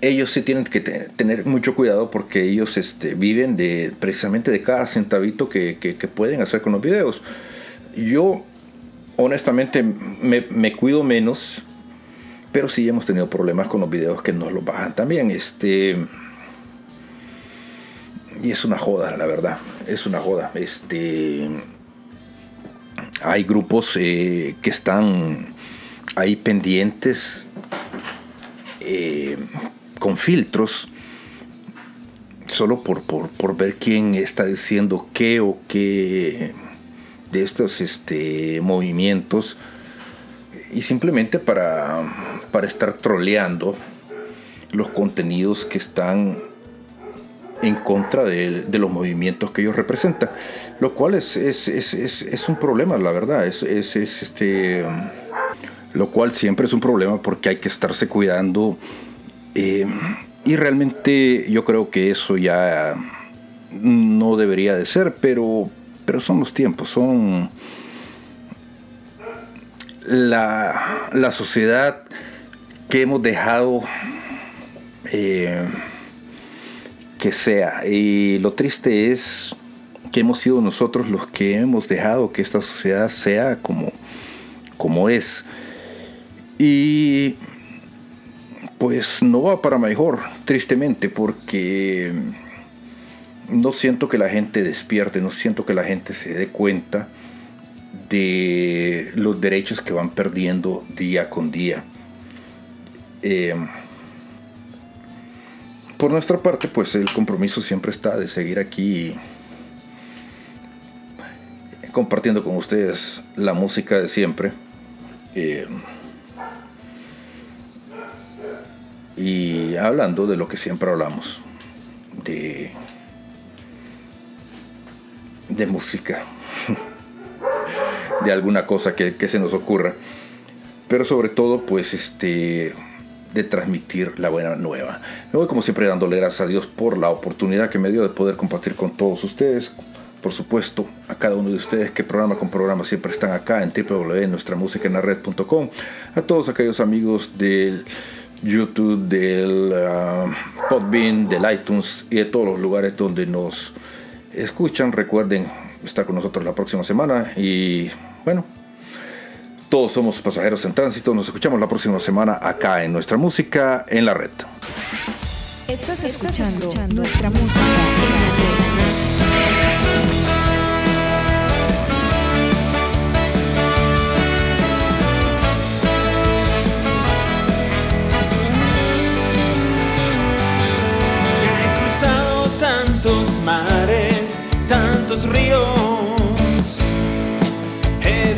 ellos sí tienen que te- tener mucho cuidado porque ellos este, viven de precisamente de cada centavito que- que pueden hacer con los videos. Yo honestamente me, cuido menos, pero sí hemos tenido problemas con los videos que nos los bajan también. Este, y es una joda, la verdad. Es una joda. Este, hay grupos eh, que están ahí pendientes eh, con filtros solo por, por, por ver quién está diciendo qué o qué de estos este, movimientos y simplemente para, para estar troleando los contenidos que están en contra de, los movimientos que ellos representan, lo cual es, es, es, es- un problema, la verdad, es, este, lo cual siempre es un problema porque hay que estarse cuidando eh, y realmente yo creo que eso ya no debería de ser, pero, pero son los tiempos, son la, la sociedad que hemos dejado eh, que sea. Y lo triste es que hemos sido nosotros los que hemos dejado que esta sociedad sea como, como es. Y pues no va para mejor, tristemente, porque no siento que la gente despierte, no siento que la gente se dé cuenta de los derechos que van perdiendo día con día. Eh, por nuestra parte, pues el compromiso siempre está de seguir aquí compartiendo con ustedes la música de siempre. Eh, y hablando de lo que siempre hablamos, de, de música, de alguna cosa que, que se nos ocurra, pero sobre todo pues este de transmitir la buena nueva. Me voy como siempre dándole gracias a Dios por la oportunidad que me dio de poder compartir con todos ustedes. Por supuesto, a cada uno de ustedes que programa con programa siempre están acá en www.nuestramusicaenlared.com. A todos aquellos amigos del YouTube, del uh, Podbean, del iTunes y de todos los lugares donde nos escuchan. Recuerden estar con nosotros la próxima semana y bueno, todos somos pasajeros en tránsito. Nos escuchamos la próxima semana acá en nuestra música en la red. Estás escuchando, nuestra música en la red.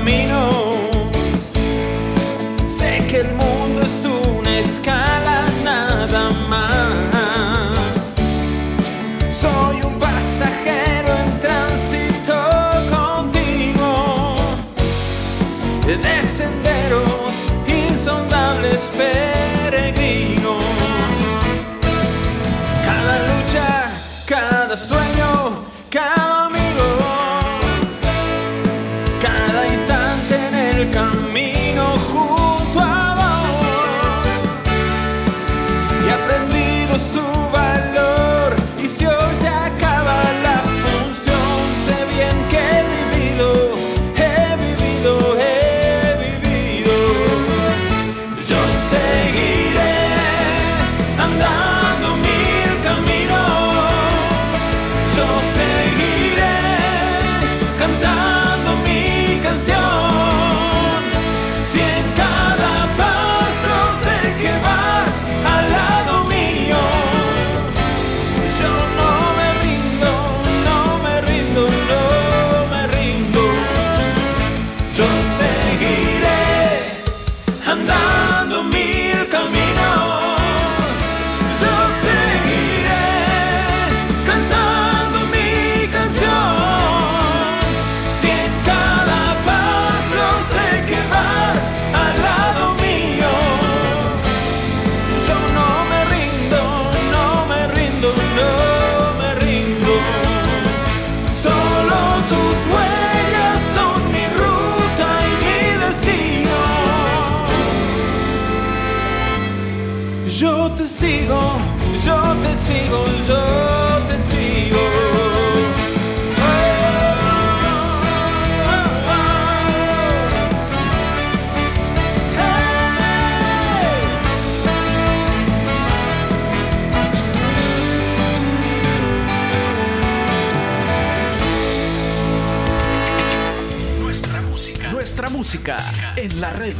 Camino. La red.